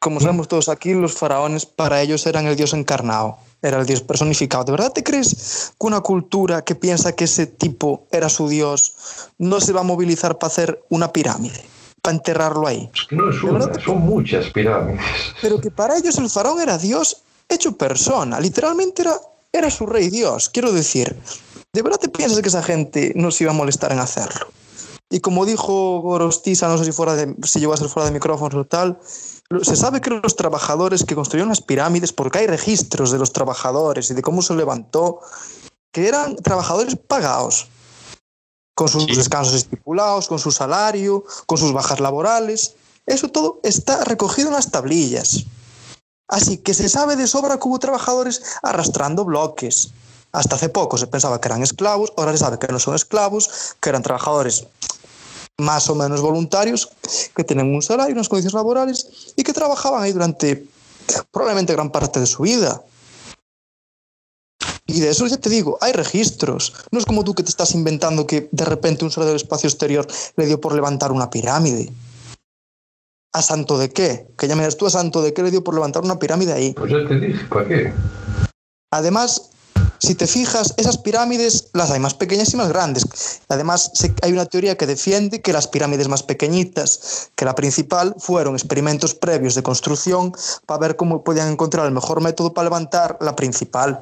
como sabemos todos aquí, los faraones para ellos eran el dios encarnado, era el dios personificado. ¿De verdad te crees que una cultura que piensa que ese tipo era su dios no se va a movilizar para hacer una pirámide? Para enterrarlo ahí. No es De una, son muchas pirámides. Pero que para ellos el faraón era Dios hecho persona, literalmente era, era su rey Dios. Quiero decir, ¿de verdad te piensas que esa gente no se iba a molestar en hacerlo? Y como dijo Gorostiza, no sé si, fuera de, si llegó a ser fuera de micrófono o tal, se sabe que los trabajadores que construyeron las pirámides, porque hay registros de los trabajadores y de cómo se levantó, que eran trabajadores pagados, con sus Sí. descansos estipulados, con su salario, con sus bajas laborales. Eso todo está recogido en las tablillas. Así que se sabe de sobra que hubo trabajadores arrastrando bloques. Hasta hace poco se pensaba que eran esclavos, ahora se sabe que no son esclavos, que eran trabajadores más o menos voluntarios, que tienen un salario, unas condiciones laborales y que trabajaban ahí durante probablemente gran parte de su vida. Y de eso ya te digo, hay registros. No es como tú que te estás inventando que de repente un ser del espacio exterior le dio por levantar una pirámide. ¿A santo de qué? Que ya me tú a santo de qué le dio por levantar una pirámide ahí. Pues ya te dije, ¿para qué? Además, si te fijas, esas pirámides las hay más pequeñas y más grandes. Además, hay una teoría que defiende que las pirámides más pequeñitas que la principal fueron experimentos previos de construcción para ver cómo podían encontrar el mejor método para levantar la principal.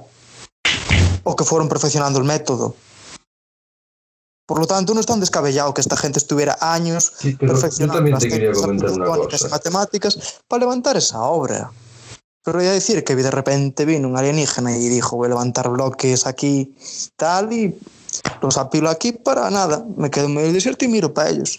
O que fueron perfeccionando el método. Por lo tanto, no es tan descabellado que esta gente estuviera años Sí, perfeccionando las técnicas arquitectónicas y matemáticas para levantar esa obra. Pero voy a decir que de repente vino un alienígena y dijo voy a levantar bloques aquí, tal, y los apilo aquí para nada. Me quedo en medio del desierto y miro para ellos.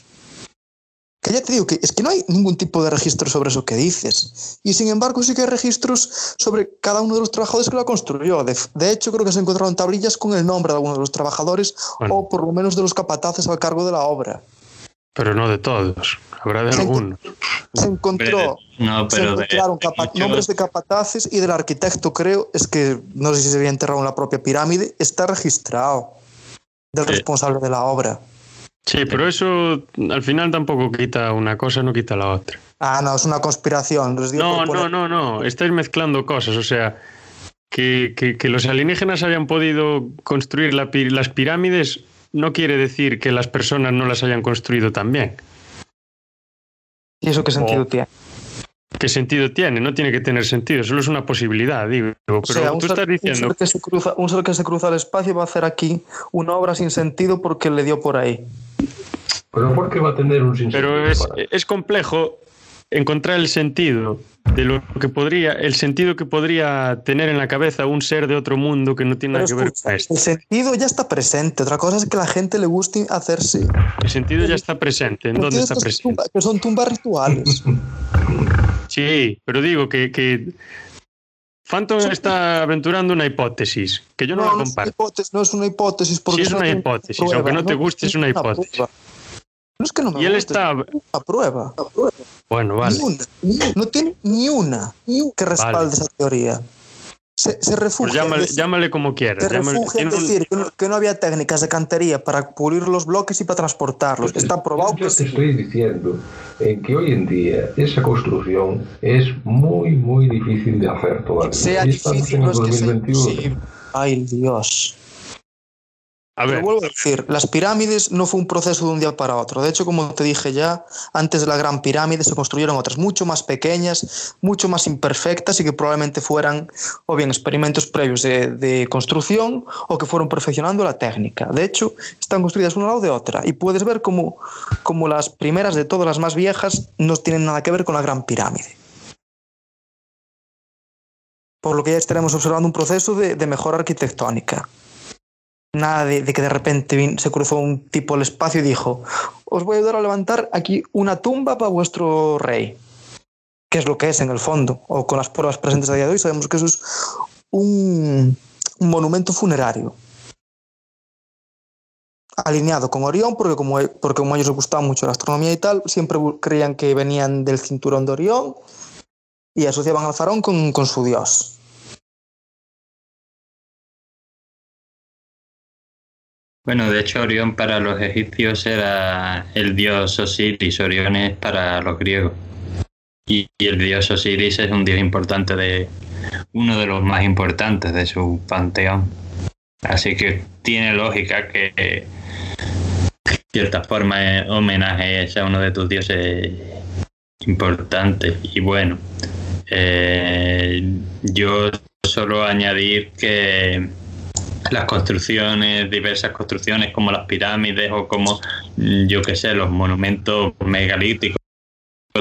Que ya te digo que es que no hay ningún tipo de registro sobre eso que dices. Y sin embargo sí que hay registros sobre cada uno de los trabajadores que lo construyó. De, de hecho, creo que se encontraron tablillas con el nombre de algunos de los trabajadores Bueno. o por lo menos de los capataces al cargo de la obra. Pero no de todos. Habrá de Sí. algunos. Se encontró No, se pero de, encontraron capa- muchos- nombres de capataces y del arquitecto, creo, es que no sé si se había enterrado en la propia pirámide, está registrado del Sí. responsable de la obra. Sí, pero eso al final tampoco quita una cosa, no quita la otra. Ah, no, es una conspiración. No, no, no, no. Estáis mezclando cosas. O sea, que, que- que los alienígenas hayan podido construir la las pirámides no quiere decir que las personas no las hayan construido también. ¿Y eso qué sentido Oh. tiene? ¿Qué sentido tiene? No tiene que tener sentido, solo es una posibilidad, digo. Pero O sea, un tú ser, estás un diciendo ser que se cruza, un ser que se cruza el espacio va a hacer aquí una obra sin sentido porque le dio por ahí. Pero ¿por qué va a tener un sinsentido? Pero es, es complejo encontrar el sentido de lo que podría, el sentido que podría tener en la cabeza un ser de otro mundo que no tiene Pero nada que ver escucha, con esto. el sentido ya está presente. Otra cosa es que a la gente le guste hacerse. El sentido ya está presente. ¿En dónde está presente? tumba- que son tumbas rituales. Sí, pero digo que, que Phantom está aventurando una hipótesis que yo no, la es una comparto. hipótesis, no es una hipótesis. Porque Sí, es no una hipótesis, prueba, aunque no te guste, es una hipótesis. prueba. No es que no me Y él guste, está. es una prueba. Bueno, vale. Ni una. No tiene ni una que respalde Vale. esa teoría. Se, se refugia. Pues llámale, llámale como quieras. se llámale- refugia en tiene un- decir que no, que no había técnicas de cantería para pulir los bloques y para transportarlos. Está probado Yo que te sí. estoy diciendo eh, que hoy en día esa construcción es muy, muy difícil de hacer todavía. Sea Y estamos difícil, en no el es que sea 2021. imposible. Ay, Dios. A Pero ver, vuelvo a decir, las pirámides no fue un proceso de un día para otro. De hecho, como te dije ya, antes de la Gran Pirámide se construyeron otras mucho más pequeñas, mucho más imperfectas y que probablemente fueran o bien experimentos previos de, de construcción o que fueron perfeccionando la técnica. De hecho, están construidas una al lado de otra y puedes ver como, como las primeras de todas las más viejas no tienen nada que ver con la Gran Pirámide. Por lo que ya estaremos observando un proceso de, de mejora arquitectónica. Nada de, que de repente se cruzó un tipo al espacio y dijo, os voy a ayudar a levantar aquí una tumba para vuestro rey. Que es lo que es en el fondo. O con las pruebas presentes a día de hoy sabemos que eso es un, monumento funerario. Alineado con Orión, porque como, porque ellos les gustaba mucho la astronomía y tal, siempre creían que venían del cinturón de Orión y asociaban al faraón con, con su dios. Bueno, de hecho Orión para los egipcios era el dios Osiris, Orión es para los griegos. Y, el dios Osiris es un dios importante de uno de los más importantes de su panteón. Así que tiene lógica que de cierta forma eh, homenaje a uno de tus dioses importantes. Y bueno, eh, yo solo añadir que las construcciones, diversas construcciones como las pirámides o como, yo qué sé, los monumentos megalíticos,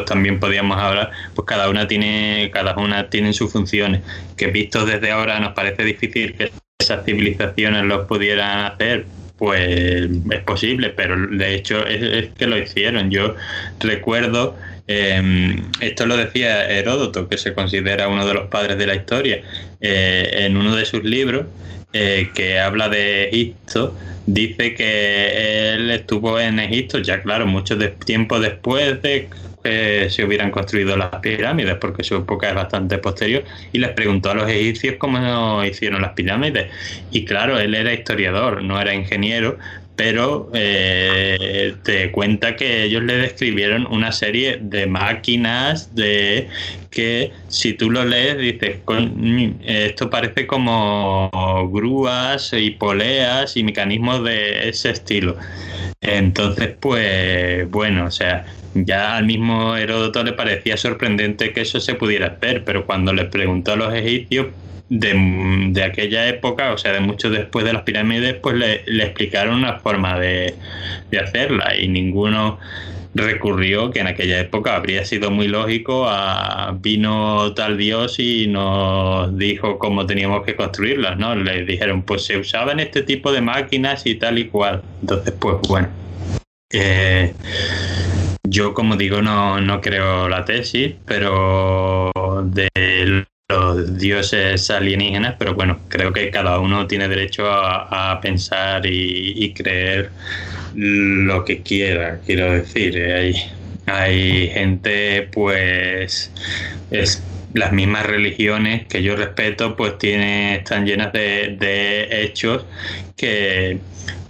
también podíamos hablar, pues cada una tiene, cada una tiene sus funciones, que vistos desde ahora nos parece difícil que esas civilizaciones los pudieran hacer, pues es posible, pero de hecho es, es que lo hicieron. Yo recuerdo, eh, esto lo decía Heródoto, que se considera uno de los padres de la historia, eh, en uno de sus libros, eh, que habla de Egipto, dice que él estuvo en Egipto, ya claro, mucho de- tiempo después de que se hubieran construido las pirámides, porque su época es bastante posterior, y les preguntó a los egipcios cómo hicieron las pirámides. Y claro, él era historiador, no era ingeniero, pero eh, te cuenta que ellos le describieron una serie de máquinas de que si tú lo lees dices "Coño, esto parece como grúas y poleas y mecanismos de ese estilo entonces pues bueno o sea ya al mismo Heródoto le parecía sorprendente que eso se pudiera hacer pero cuando le preguntó a los egipcios de, de aquella época, o sea, de mucho después de las pirámides, pues le, le explicaron una forma de, de hacerla y ninguno recurrió, que en aquella época habría sido muy lógico, a vino tal dios y nos dijo cómo teníamos que construirlas, ¿no? Les dijeron, pues se usaban este tipo de máquinas y tal y cual. Entonces, pues bueno. Eh, yo, como digo, no, no creo la tesis, pero de los dioses alienígenas, pero bueno, creo que cada uno tiene derecho a, pensar y, creer lo que quiera, quiero decir. Hay, gente, pues, es, las mismas religiones que yo respeto, pues tiene, están llenas de hechos que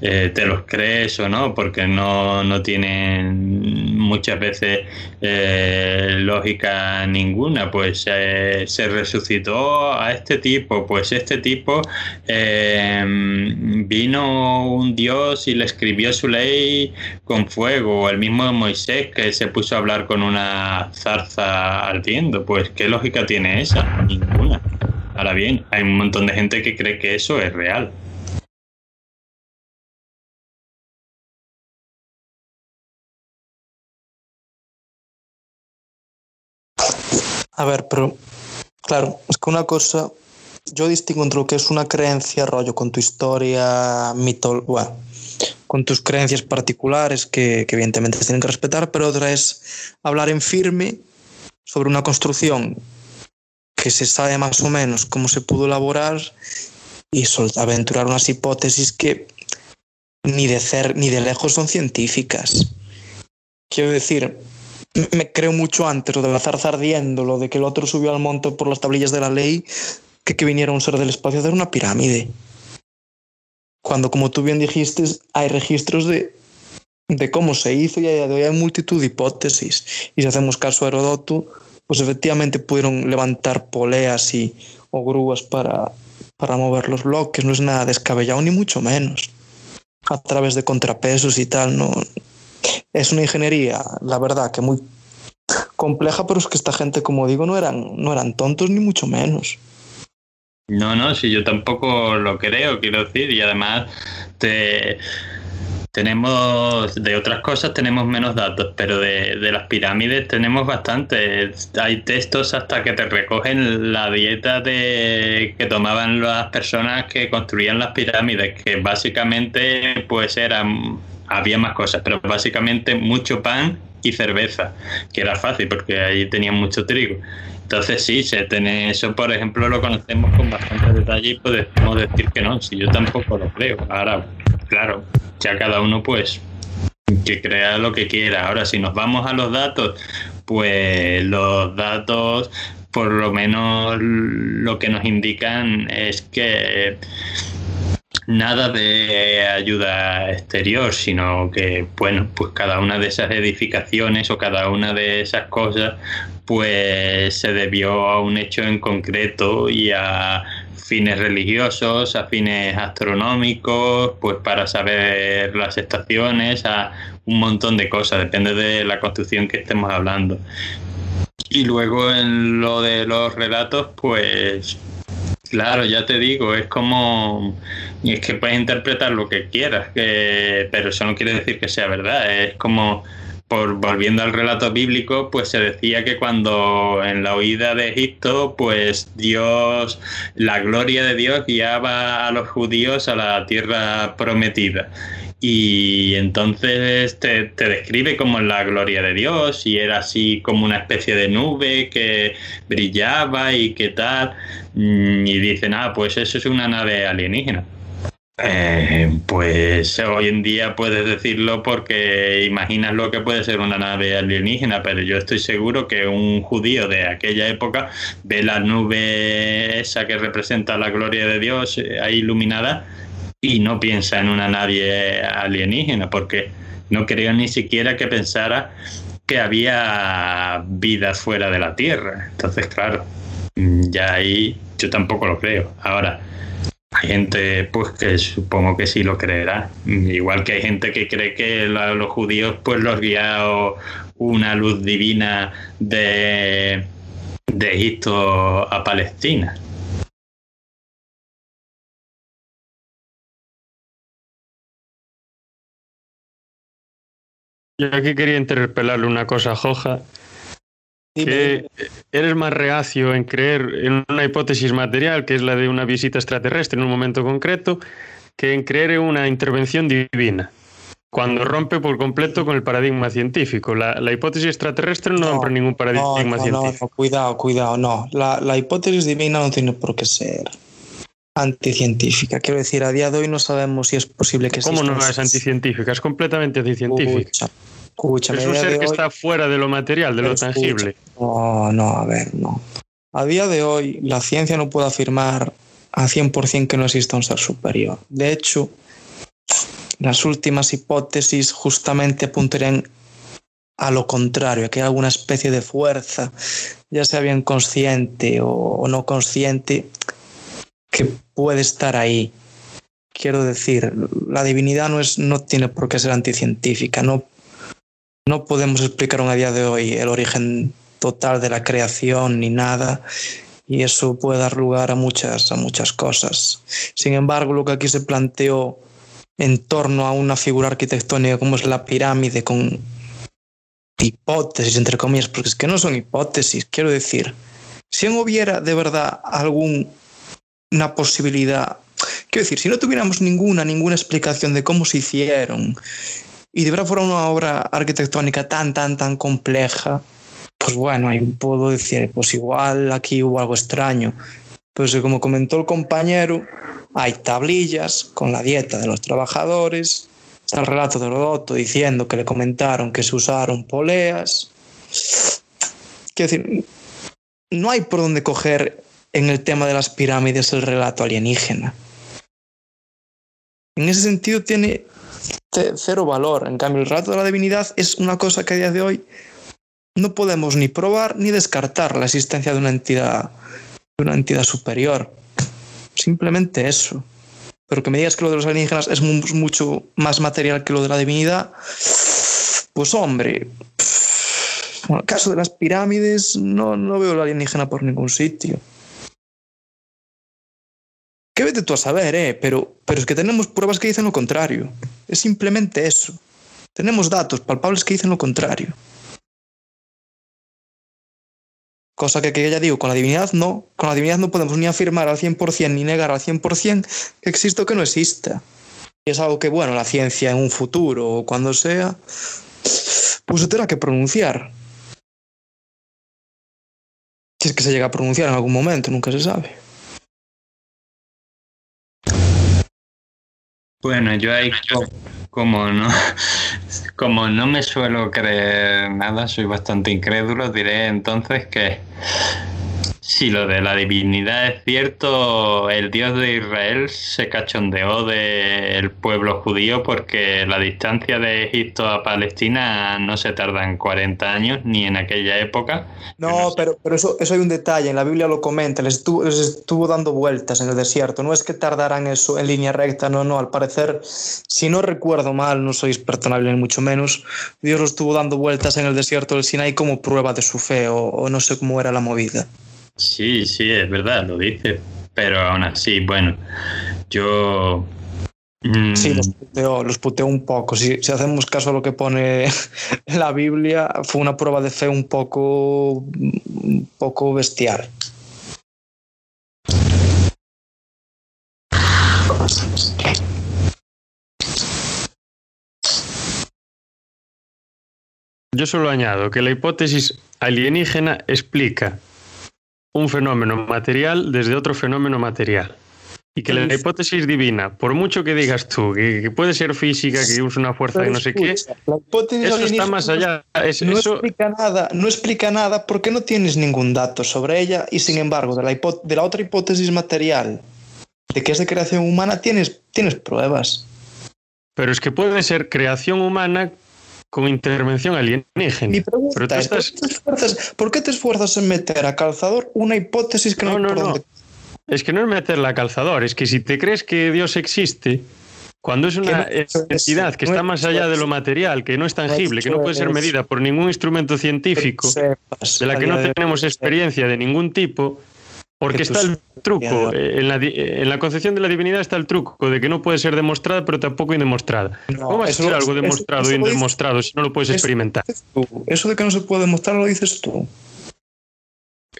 eh, te los crees o no, porque no, no tienen muchas veces eh, lógica ninguna. Pues eh, se resucitó a este tipo, pues este tipo vino un dios y le escribió su ley con fuego, el mismo Moisés que se puso a hablar con una zarza ardiendo. Pues qué lógica tiene esa? Ninguna. Ahora bien, hay un montón de gente que cree que eso es real. A ver, pero claro, es que una cosa, yo distingo entre lo que es una creencia, rollo, con tu historia, mito, bueno, con tus creencias particulares que, que evidentemente se tienen que respetar, pero otra es hablar en firme sobre una construcción que se sabe más o menos cómo se pudo elaborar y aventurar unas hipótesis que ni de, cer ni de lejos son científicas. Quiero decir, me creo mucho antes lo de la zarza ardiendo, lo de que el otro subió al monte por las tablillas de la ley, que, que viniera un ser del espacio a hacer una pirámide. Cuando, como tú bien dijiste, hay registros de, de cómo se hizo y hay, hay multitud de hipótesis. Y si hacemos caso a Herodoto, pues efectivamente pudieron levantar poleas y, o grúas para, para mover los bloques. No es nada descabellado, ni mucho menos. A través de contrapesos y tal, no. Es una ingeniería, la verdad, que muy compleja, pero es que esta gente, como digo, no eran, no eran tontos ni mucho menos. No, no, si yo tampoco lo creo, quiero decir, y además te, tenemos de otras cosas tenemos menos datos, pero de, de, las pirámides tenemos bastante. Hay textos hasta que te recogen la dieta de que tomaban las personas que construían las pirámides, que básicamente pues eran había más cosas, pero básicamente mucho pan y cerveza, que era fácil porque ahí tenían mucho trigo. Entonces sí, se tiene eso, por ejemplo, lo conocemos con bastante detalle y podemos decir que no, si yo tampoco lo creo. Ahora, claro, ya cada uno pues que crea lo que quiera. Ahora, si nos vamos a los datos, pues los datos por lo menos lo que nos indican es que nada de ayuda exterior, sino que, bueno, pues cada una de esas edificaciones o cada una de esas cosas, pues se debió a un hecho en concreto y a fines religiosos, a fines astronómicos, pues para saber las estaciones, a un montón de cosas, depende de la construcción que estemos hablando. Y luego en lo de los relatos, pues Claro, ya te digo, es como. Es que puedes interpretar lo que quieras, pero eso no quiere decir que sea verdad. Es como. Por, volviendo al relato bíblico, pues se decía que cuando en la huida de Egipto, pues Dios, la gloria de Dios guiaba a los judíos a la tierra prometida y entonces te, te, describe como la gloria de Dios y era así como una especie de nube que brillaba y qué tal. Mm, y dicen ah pues eso es una nave alienígena eh, pues hoy en día puedes decirlo porque imaginas lo que puede ser una nave alienígena, pero yo estoy seguro que un judío de aquella época ve la nube esa que representa la gloria de Dios eh, ahí iluminada y no piensa en una nave alienígena, porque no creo ni siquiera que pensara que había vida fuera de la Tierra. Entonces, claro, ya ahí yo tampoco lo creo. Ahora, hay gente pues que supongo que sí lo creerá. Igual que hay gente que cree que los judíos pues los guía una luz divina de Egipto a Palestina. Yo aquí quería interpelarle una cosa, Joja. Que eres más reacio en creer en una hipótesis material, que es la de una visita extraterrestre en un momento concreto, que en creer en una intervención divina, cuando rompe por completo con el paradigma científico. La, la hipótesis extraterrestre no, no rompe ningún paradigma no, no, científico. No, cuidado, cuidado, no. La, la hipótesis divina no tiene por qué ser anticientífica. Quiero decir, a día de hoy no sabemos si es posible que ¿Cómo no es anticientífica? Es completamente anticientífica. Escucha, es un ser que hoy... está fuera de lo material, de lo tangible. No, no, a ver, no. A día de hoy, la ciencia no puede afirmar a 100% que no exista un ser superior. De hecho, las últimas hipótesis justamente apuntarían a lo contrario, a que hay alguna especie de fuerza, ya sea bien consciente o, o no consciente, que puede estar ahí. Quiero decir, la divinidad no, es, no tiene por qué ser anticientífica. No, no podemos explicar a día de hoy el origen total de la creación ni nada. Y eso puede dar lugar a muchas, a muchas cosas. Sin embargo, lo que aquí se planteó en torno a una figura arquitectónica como es la pirámide, con hipótesis, entre comillas, porque es que no son hipótesis, quiero decir, si no hubiera de verdad algún una posibilidad. Quiero decir, si no tuviéramos ninguna, ninguna explicación de cómo se hicieron y de verdad fuera una obra arquitectónica tan, tan, tan compleja, pues bueno, ahí puedo decir, pues igual aquí hubo algo extraño. Pues como comentó el compañero, hay tablillas con la dieta de los trabajadores, está el relato de Herodoto diciendo que le comentaron que se usaron poleas. Quiero decir, no hay por dónde coger en el tema de las pirámides el relato alienígena. En ese sentido tiene cero valor. En cambio, el relato de la divinidad es una cosa que a día de hoy no podemos ni probar ni descartar la existencia de una entidad, de una entidad superior. Simplemente eso. Pero que me digas que lo de los alienígenas es mucho más material que lo de la divinidad, pues hombre, en el caso de las pirámides no, no veo la alienígena por ningún sitio. ¿Qué vete tú a saber, eh? Pero, pero es que tenemos pruebas que dicen lo contrario. Es simplemente eso. Tenemos datos palpables que dicen lo contrario. Cosa que, que ya digo, con la divinidad no. Con la divinidad no podemos ni afirmar al 100% ni negar al 100% que existe o que no exista. Y es algo que, bueno, la ciencia en un futuro o cuando sea, pues se tendrá que pronunciar. Si es que se llega a pronunciar en algún momento, nunca se sabe. Bueno, yo ahí como no, como no me suelo creer nada, soy bastante incrédulo, diré entonces que si lo de la divinidad es cierto, el Dios de Israel se cachondeó del pueblo judío porque la distancia de Egipto a Palestina no se tarda en 40 años, ni en aquella época. No, pero, pero eso, eso hay un detalle, en la Biblia lo comenta, les estuvo, estuvo dando vueltas en el desierto, no es que tardaran eso en línea recta, no, no, al parecer, si no recuerdo mal, no soy experto en ni mucho menos, Dios lo estuvo dando vueltas en el desierto del Sinai como prueba de su fe o no sé cómo era la movida. Sí, sí, es verdad, lo dice. Pero aún así, bueno, yo. Mm, sí, los puteo, los puteo un poco. Si, si, hacemos caso a lo que pone la Biblia, fue una prueba de fe un poco, un poco bestial. Yo solo añado que la hipótesis alienígena explica un fenómeno material desde otro fenómeno material. Y que la hipótesis divina, por mucho que digas tú, que, puede ser física, que es una fuerza de no sé qué, eso está más allá. no explica nada, no explica nada porque no tienes ningún dato sobre ella y sin embargo de la, de la otra hipótesis material, de que es de creación humana, tienes, tienes pruebas. Pero es que puede ser creación humana con intervención alienígena. Pero tú estás... ¿por, qué te esfuerzas, ¿por, qué te esfuerzas, en meter a calzador una hipótesis que no, no, no, no. Es que no es meterla a calzador, es que si te crees que Dios existe, cuando es una entidad que está más allá de lo material, que no es tangible, que no puede ser medida por ningún instrumento científico, de la que no tenemos experiencia de ningún tipo, porque está el truco, eh, en la, en la, concepción de la divinidad está el truco de que no puede ser demostrada, pero tampoco indemostrada. ¿Cómo va a ser algo demostrado e indemostrado si no lo puedes experimentar? Eso de que no se puede demostrar lo dices tú.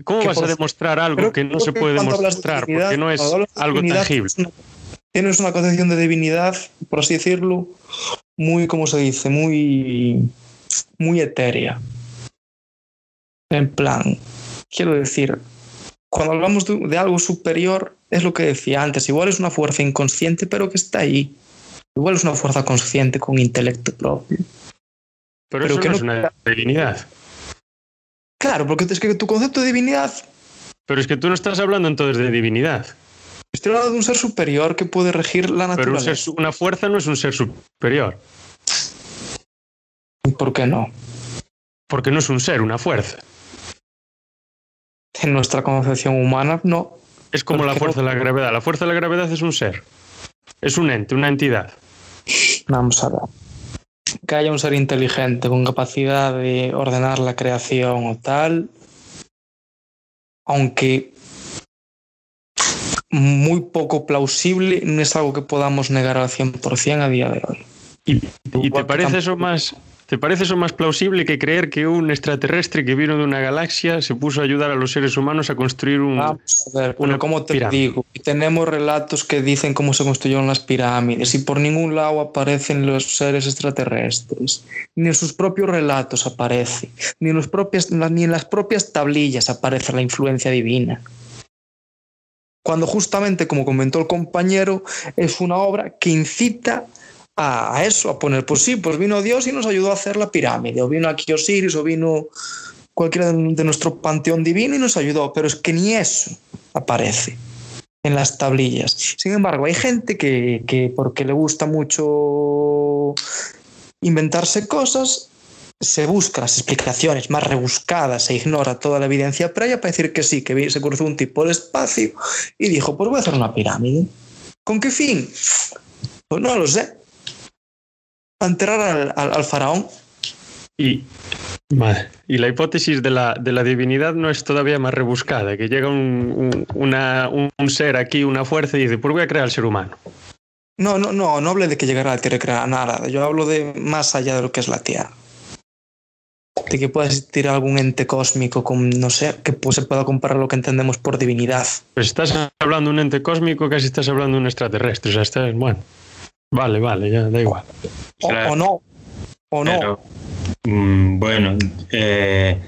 ¿Cómo vas a demostrar algo que no se puede demostrar? Porque no es algo tangible. Tienes una concepción de divinidad, por así decirlo, muy, como se dice, muy, muy etérea. En plan, quiero decir, cuando hablamos de, algo superior, es lo que decía antes, igual es una fuerza inconsciente, pero que está ahí. Igual es una fuerza consciente con intelecto propio. Pero, eso que no es una divinidad. Claro, porque es que tu concepto de divinidad. Pero es que tú no estás hablando entonces de divinidad. Estoy hablando de un ser superior que puede regir la naturaleza. Pero un una fuerza no es un ser superior. ¿Por qué no? Porque no es un ser, una fuerza en nuestra concepción humana no. Es como la fuerza de la gravedad. La fuerza de la gravedad es un ser. Es un ente, una entidad. Vamos a ver. Que haya un ser inteligente con capacidad de ordenar la creación o tal. Aunque muy poco plausible, no es algo que podamos negar al 100% a día de hoy. ¿Y, y te parece eso más, ¿Te parece eso más plausible que creer que un extraterrestre que vino de una galaxia se puso a ayudar a los seres humanos a construir un. Vamos a ver, pero como te digo, tenemos relatos que dicen cómo se construyeron las pirámides y por ningún lado aparecen los seres extraterrestres. Ni en sus propios relatos aparece, ni en, los propias, ni en las propias tablillas aparece la influencia divina cuando justamente, como comentó el compañero, es una obra que incita a, eso, a poner, pues sí, pues vino Dios y nos ayudó a hacer la pirámide, o vino aquí Osiris, o vino cualquiera de nuestro panteón divino y nos ayudó, pero es que ni eso aparece en las tablillas. Sin embargo, hay gente que, que porque le gusta mucho inventarse cosas, se busca las explicaciones más rebuscadas e ignora toda la evidencia previa para decir que sí, que se cruzó un tipo del espacio y dijo, pues voy a hacer una pirámide. ¿Con qué fin? Pues no lo sé. Para enterrar al, al, al faraón. Y, madre, y la hipótesis de la, de la, divinidad no es todavía más rebuscada, que llega un, un, una, un, ser aquí, una fuerza, y dice, pues voy a crear al ser humano. No, no, no, no hable de que llegará a la Tierra y crear nada. Yo hablo de más allá de lo que es la Tierra. De que pueda existir algún ente cósmico con, no sé, que pues se pueda comparar lo que entendemos por divinidad. Pues estás hablando de un ente cósmico, casi estás hablando de un extraterrestre. O sea, estás, bueno. Vale, vale, ya da igual. O, o no. O no. Pero, mm, bueno, eh,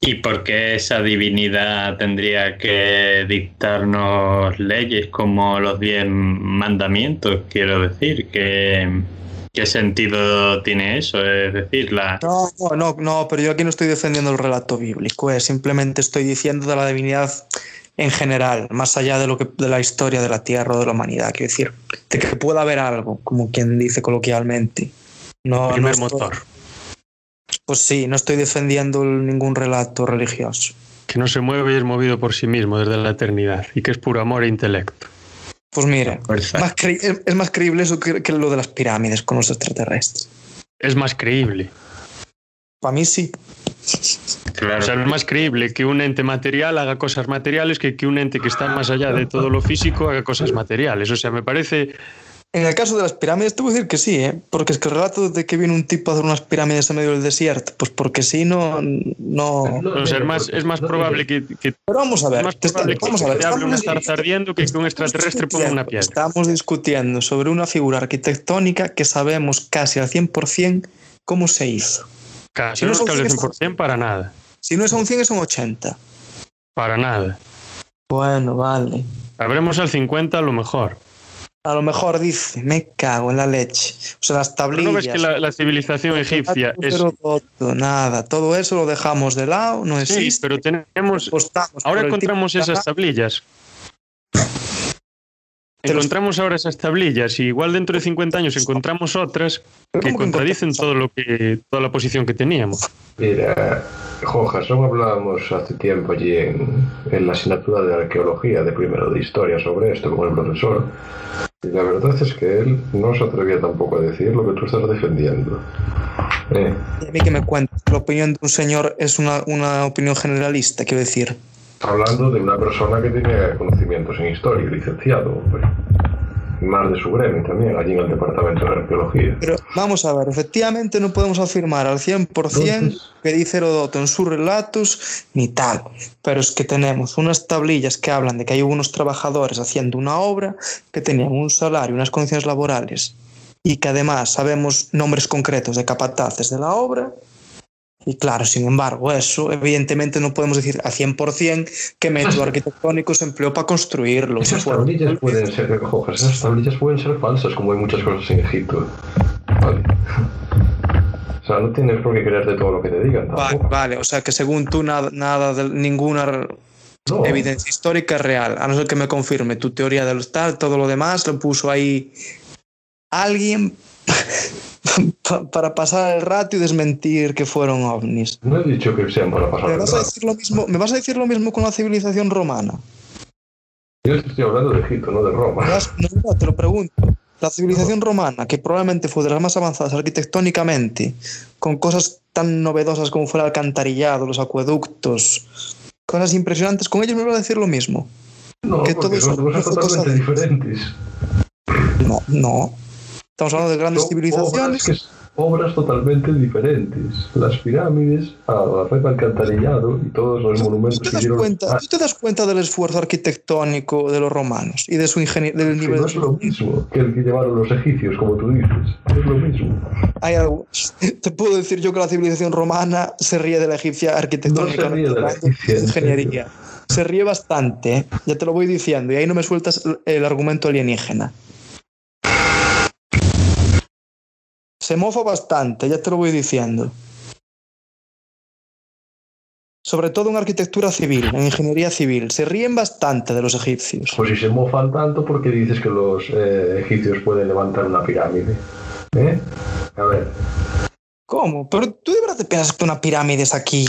¿y por qué esa divinidad tendría que dictarnos leyes como los diez mandamientos? Quiero decir, que ¿Qué sentido tiene eso? Es decir, la... No, no, no, no, pero yo aquí no estoy defendiendo el relato bíblico, eh. simplemente estoy diciendo de la divinidad en general, más allá de lo que de la historia de la Tierra o de la humanidad, quiero decir, de que pueda haber algo, como quien dice coloquialmente. No, el primer no estoy, motor. Pues sí, no estoy defendiendo ningún relato religioso. Que no se mueve y es movido por sí mismo desde la eternidad y que es puro amor e intelecto. Pues mira, más es, más creíble eso que, que, lo de las pirámides con los extraterrestres. Es más creíble. Para mí sí. Claro. O sea, es más creíble que un ente material haga cosas materiales que que un ente que está más allá de todo lo físico haga cosas materiales. O sea, me parece en el caso de las pirámides, te voy a decir que sí, ¿eh? porque es que el relato de que viene un tipo a hacer unas pirámides en medio del desierto, pues porque sí, no. no... o sea, es más, es más probable que, que. Pero vamos a ver, más probable vamos a ver. Que hable una ardiendo que que un extraterrestre ponga una piedra. Estamos discutiendo sobre una figura arquitectónica que sabemos casi al 100% cómo se hizo. Casi si no, no es que al 100% para nada. Si no es un 100, es a un 80. Para nada. Bueno, vale. Habremos al 50 a lo mejor. A lo mejor dice, me cago en la leche. O sea, las tablillas. ¿No ves que la, la civilización egipcia es. Nada, todo eso lo dejamos de lado, no existe. Sí, pero tenemos. Ahora encontramos esas tablillas. Encontramos ahora esas tablillas y igual dentro de 50 años encontramos otras que contradicen todo lo que toda la posición que teníamos. Mira, Johason hablábamos hace tiempo allí en, en, la asignatura de arqueología de primero de historia sobre esto con el profesor y la verdad es que él no se atrevía tampoco a decir lo que tú estás defendiendo. Eh. Y a mí que me cuentas, la opinión de un señor es una, una opinión generalista, quiero decir hablando de una persona que tenía conocimientos en historia, licenciado, pues, más de su gremio también, allí en el departamento de arqueología. Pero vamos a ver, efectivamente no podemos afirmar al 100% Entonces, que dice Herodoto en sus relatos ni tal, pero es que tenemos unas tablillas que hablan de que hay unos trabajadores haciendo una obra que tenían un salario, unas condiciones laborales y que además sabemos nombres concretos de capataces de la obra y claro, sin embargo, eso evidentemente no podemos decir a 100% que método arquitectónico se empleó para construirlo. Esas tablillas pueden ser, esas tablillas pueden ser falsas, como hay muchas cosas en Egipto. Vale. O sea, no tienes por qué creerte todo lo que te digan. Vale, vale, o sea que según tú nada, nada de ninguna no. evidencia histórica real, a no ser que me confirme tu teoría del tal, todo lo demás lo puso ahí alguien para pasar el rato y desmentir que fueron ovnis. No he dicho que sean para pasar ¿Me el vas, rato. a decir lo mismo, ¿Me vas a decir lo mismo con la civilización romana? Yo te estoy hablando de Egipto, no de Roma. No, no, te lo pregunto. La civilización romana, que probablemente fue de las más avanzadas arquitectónicamente, con cosas tan novedosas como fue el alcantarillado, los acueductos, cosas impresionantes, con ellos me vas a decir lo mismo. No, que todo son cosas totalmente diferentes. No, no. Estamos hablando de grandes civilizaciones. Obras, obras, totalmente diferentes. Las pirámides, la red alcantarillado y todos los monumentos ¿Tú te, das cuenta, ¿Tú te das cuenta del esfuerzo arquitectónico de los romanos y de su ingeniería? Del nivel no es lo mismo que el que llevaron los egipcios, como tú dices. No es lo mismo. Hay algo. Te puedo decir yo que la civilización romana se ríe de la egipcia arquitectónica. No se ríe de la egipcia. Ingeniería. Se ríe bastante, ¿eh? ya te lo voy diciendo, y ahí no me sueltas el argumento alienígena. Se mofa bastante, ya te lo voy diciendo. Sobre todo en arquitectura civil, en ingeniería civil. Se ríen bastante de los egipcios. Pues si se mofan tanto, ¿por qué dices que los eh, egipcios pueden levantar una pirámide? ¿Eh? A ver. ¿Cómo? ¿Pero tú de verdad te piensas que una pirámide es aquí?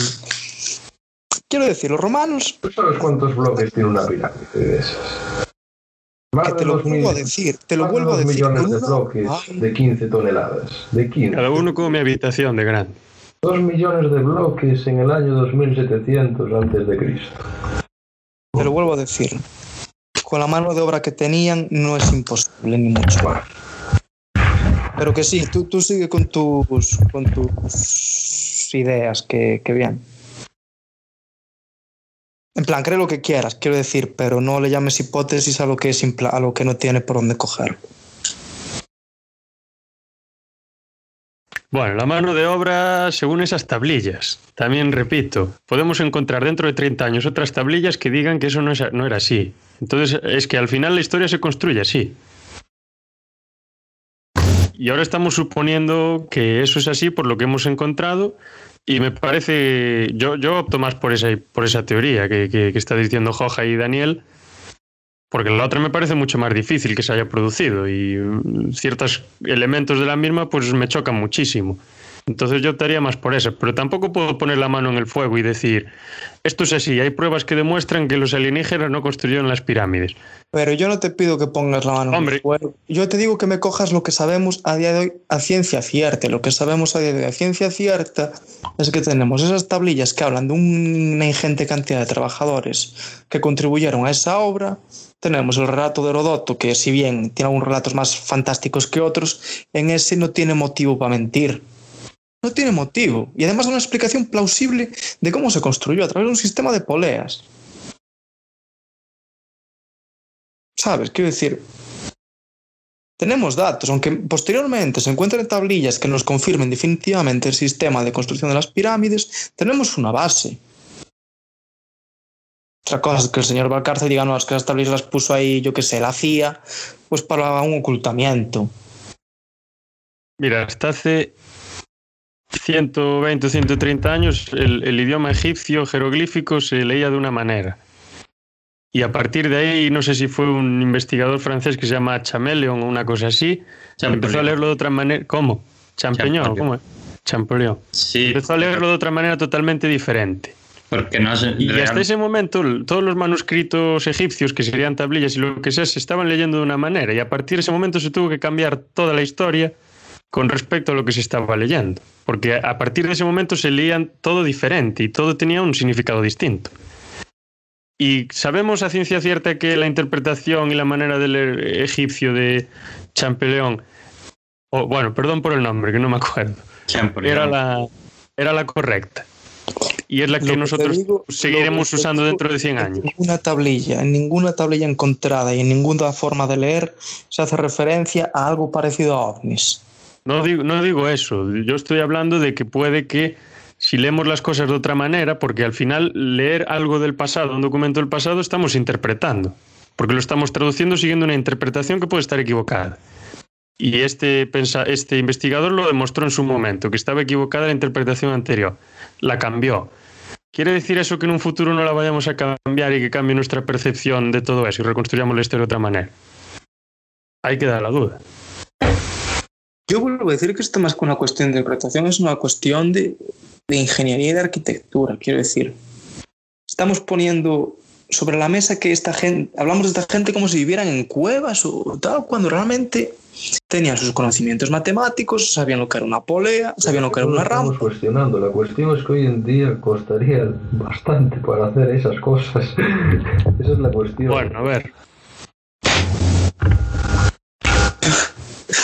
Quiero decir, los romanos... ¿Tú sabes cuántos bloques tiene una pirámide de esas? Que te lo vuelvo a decir, te lo vuelvo a decir. millones de bloques de 15 toneladas. De 15. Cada uno con mi habitación de grande. 2 millones de bloques en el año 2700 antes de Cristo. Te lo vuelvo a decir. Con la mano de obra que tenían no es imposible ni mucho. Bueno, Pero que sí, tú, tú sigue con tus, con tus ideas, que, que bien. En plan, cree lo que quieras, quiero decir, pero no le llames hipótesis a lo que es a lo que no tiene por dónde coger. Bueno, la mano de obra según esas tablillas. También repito, podemos encontrar dentro de 30 años otras tablillas que digan que eso no, no era así. Entonces es que al final la historia se construye así. Y ahora estamos suponiendo que eso es así por lo que hemos encontrado y me parece, yo, yo opto más por esa, por esa teoría que, que, que está diciendo Joja y Daniel, porque la otra me parece mucho más difícil que se haya producido y mm, ciertos elementos de la misma pues me chocan muchísimo. Entonces yo optaría más por esa, pero tampoco puedo poner la mano en el fuego y decir, esto es así, hay pruebas que demuestran que los alienígenas no construyeron las pirámides. Pero yo no te pido que pongas la mano en el fuego. Yo te digo que me cojas lo que sabemos a día de hoy a ciencia cierta. Lo que sabemos a día de hoy a ciencia cierta es que tenemos esas tablillas que hablan de una ingente cantidad de trabajadores que contribuyeron a esa obra. Tenemos el relato de Herodoto, que si bien tiene algunos relatos más fantásticos que otros, en ese no tiene motivo para mentir. No tiene motivo. Y además una explicación plausible de cómo se construyó a través de un sistema de poleas. ¿Sabes? Quiero decir, tenemos datos, aunque posteriormente se encuentren tablillas que nos confirmen definitivamente el sistema de construcción de las pirámides, tenemos una base. Otra cosa es que el señor Valcárcel diga, no, es que las tablillas las puso ahí, yo qué sé, la CIA, pues para un ocultamiento. Mira, hasta hace 120 o 130 años el, el idioma egipcio jeroglífico se leía de una manera. Y a partir de ahí, no sé si fue un investigador francés que se llama Chameleon o una cosa así, empezó a leerlo de otra manera. ¿Cómo? Champollion. ¿cómo es? Champollion. Sí, Empezó a leerlo de otra manera totalmente diferente. porque no se. Y real- hasta ese momento, todos los manuscritos egipcios, que serían tablillas y lo que sea, se estaban leyendo de una manera. Y a partir de ese momento se tuvo que cambiar toda la historia con respecto a lo que se estaba leyendo. Porque a partir de ese momento se leían todo diferente y todo tenía un significado distinto. Y sabemos a ciencia cierta que la interpretación y la manera del leer egipcio de Champeleón, o bueno, perdón por el nombre, que no me acuerdo, era la, era la correcta. Y es la que nosotros digo- seguiremos que usando digo dentro de 100 En años. ninguna tablilla, en ninguna tablilla encontrada y en ninguna forma de leer se hace referencia a algo parecido a ovnis. No digo, no digo eso, yo estoy hablando de que puede que si leemos las cosas de otra manera, porque al final leer algo del pasado, un documento del pasado, estamos interpretando, porque lo estamos traduciendo siguiendo una interpretación que puede estar equivocada. Y este, pensa- este investigador lo demostró en su momento, que estaba equivocada la interpretación anterior. La cambió. ¿Quiere decir eso que en un futuro no la vayamos a cambiar y que cambie nuestra percepción de todo eso y reconstruyamos la historia de otra manera? Hay que dar la duda. Yo vuelvo a decir que esto más que una cuestión de interpretación es una cuestión de, de ingeniería y de arquitectura, quiero decir. Estamos poniendo sobre la mesa que esta gente, hablamos de esta gente como si vivieran en cuevas o tal, cuando realmente tenían sus conocimientos matemáticos, sabían lo que era una polea, sabían lo que era No una estamos rampa. cuestionando. La cuestión es que hoy en día costaría bastante para hacer esas cosas. Esa es la cuestión. Bueno, a ver,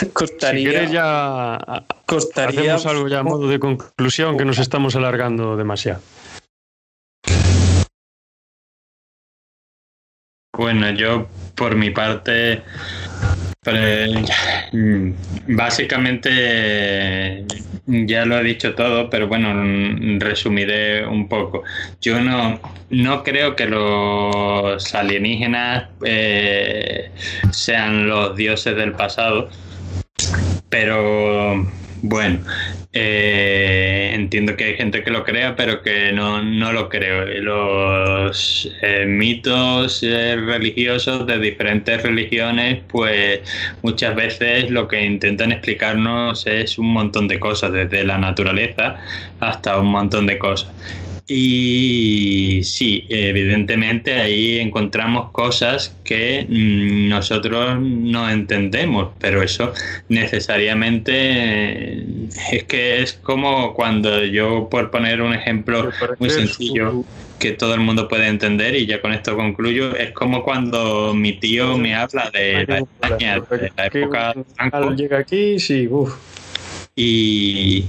si Costaría, queréis ya a- costaría hacemos algo ya a modo de conclusión que nos estamos alargando demasiado. Bueno, yo por mi parte, mm, básicamente ya lo he dicho todo, pero bueno, mm, resumiré un poco. Yo no, no creo que los alienígenas eh, sean los dioses del pasado, pero bueno, eh, entiendo que hay gente que lo crea, pero que no, no lo creo. Los eh, mitos eh, religiosos de diferentes religiones, pues muchas veces lo que intentan explicarnos es un montón de cosas, desde la naturaleza hasta un montón de cosas. Y sí, evidentemente ahí encontramos cosas que mm, nosotros no entendemos, pero eso necesariamente es que es como cuando yo, por poner un ejemplo muy sencillo, que todo el mundo puede entender y ya con esto concluyo, es como cuando mi tío me habla de la España, de la época... Llega aquí, sí, uff. Y,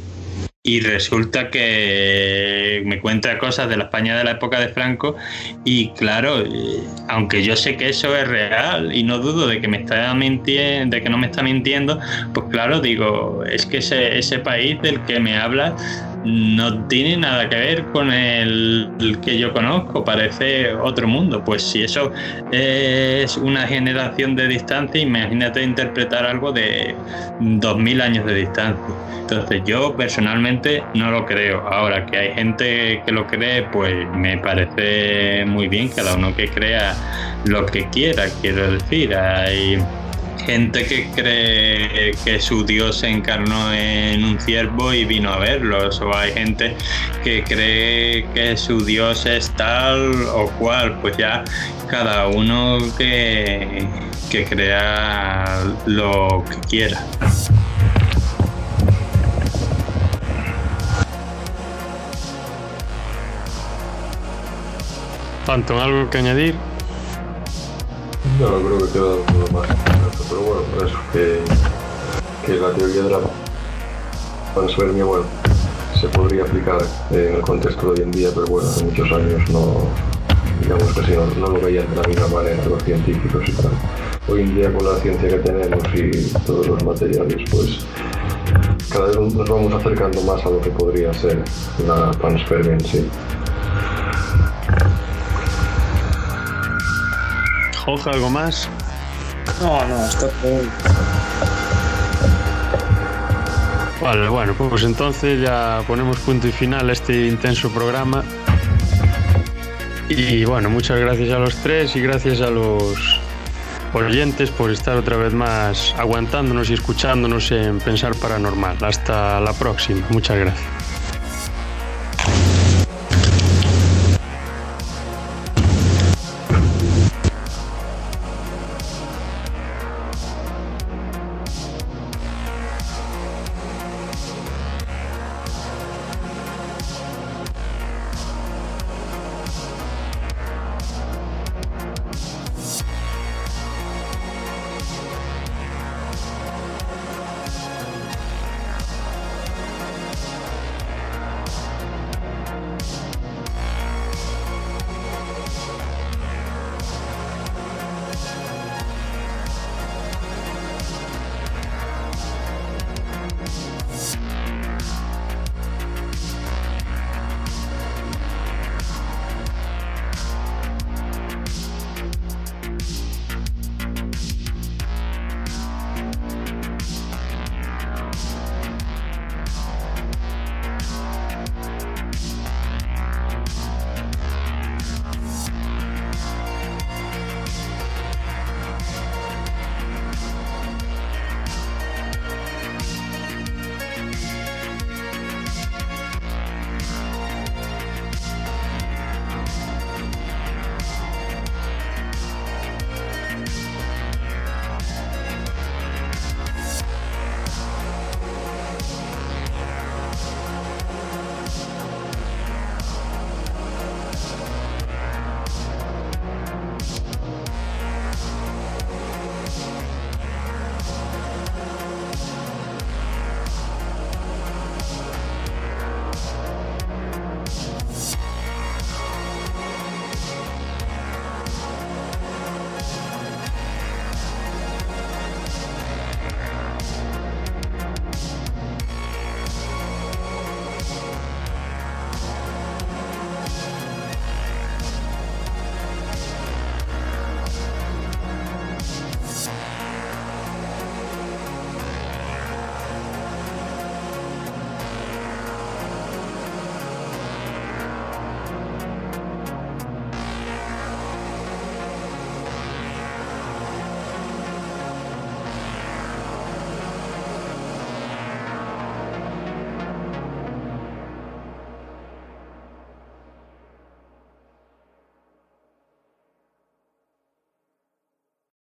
y resulta que me cuenta cosas de la España de la época de Franco y claro, eh, aunque yo sé que eso es real y no dudo de que me está mintiendo, de que no me está mintiendo, pues claro, digo, es que ese, ese país del que me habla no tiene nada que ver con el, que yo conozco, parece otro mundo. Pues si eso es una generación de distancia, imagínate interpretar algo de 2000 años de distancia. Entonces yo personalmente no lo creo. Ahora que hay gente que lo cree, pues me parece muy bien, cada uno que crea lo que quiera, quiero decir. Hay gente que cree que su Dios se encarnó en un ciervo y vino a verlos, o hay gente que cree que su Dios es tal o cual, pues ya cada uno que, que crea lo que quiera. Tanto, ¿algo que añadir? No, creo que queda todo más. Pero bueno, eso, que, que la teoría de la panspermia, se podría aplicar en el contexto de hoy en día, pero bueno, hace muchos años no, digamos que sí, no, no lo veían de la misma manera los científicos y tal. Hoy en día con la ciencia que tenemos y todos los materiales, pues cada vez nos vamos acercando más a lo que podría ser la panspermia en sí. Jorge, ¿algo más? No, no, está todo. Vale, bueno, pues entonces ya ponemos punto y final a este intenso programa. Y bueno, muchas gracias a los tres y gracias a los oyentes por estar otra vez más aguantándonos y escuchándonos en Pensar Paranormal. Hasta la próxima. Muchas gracias.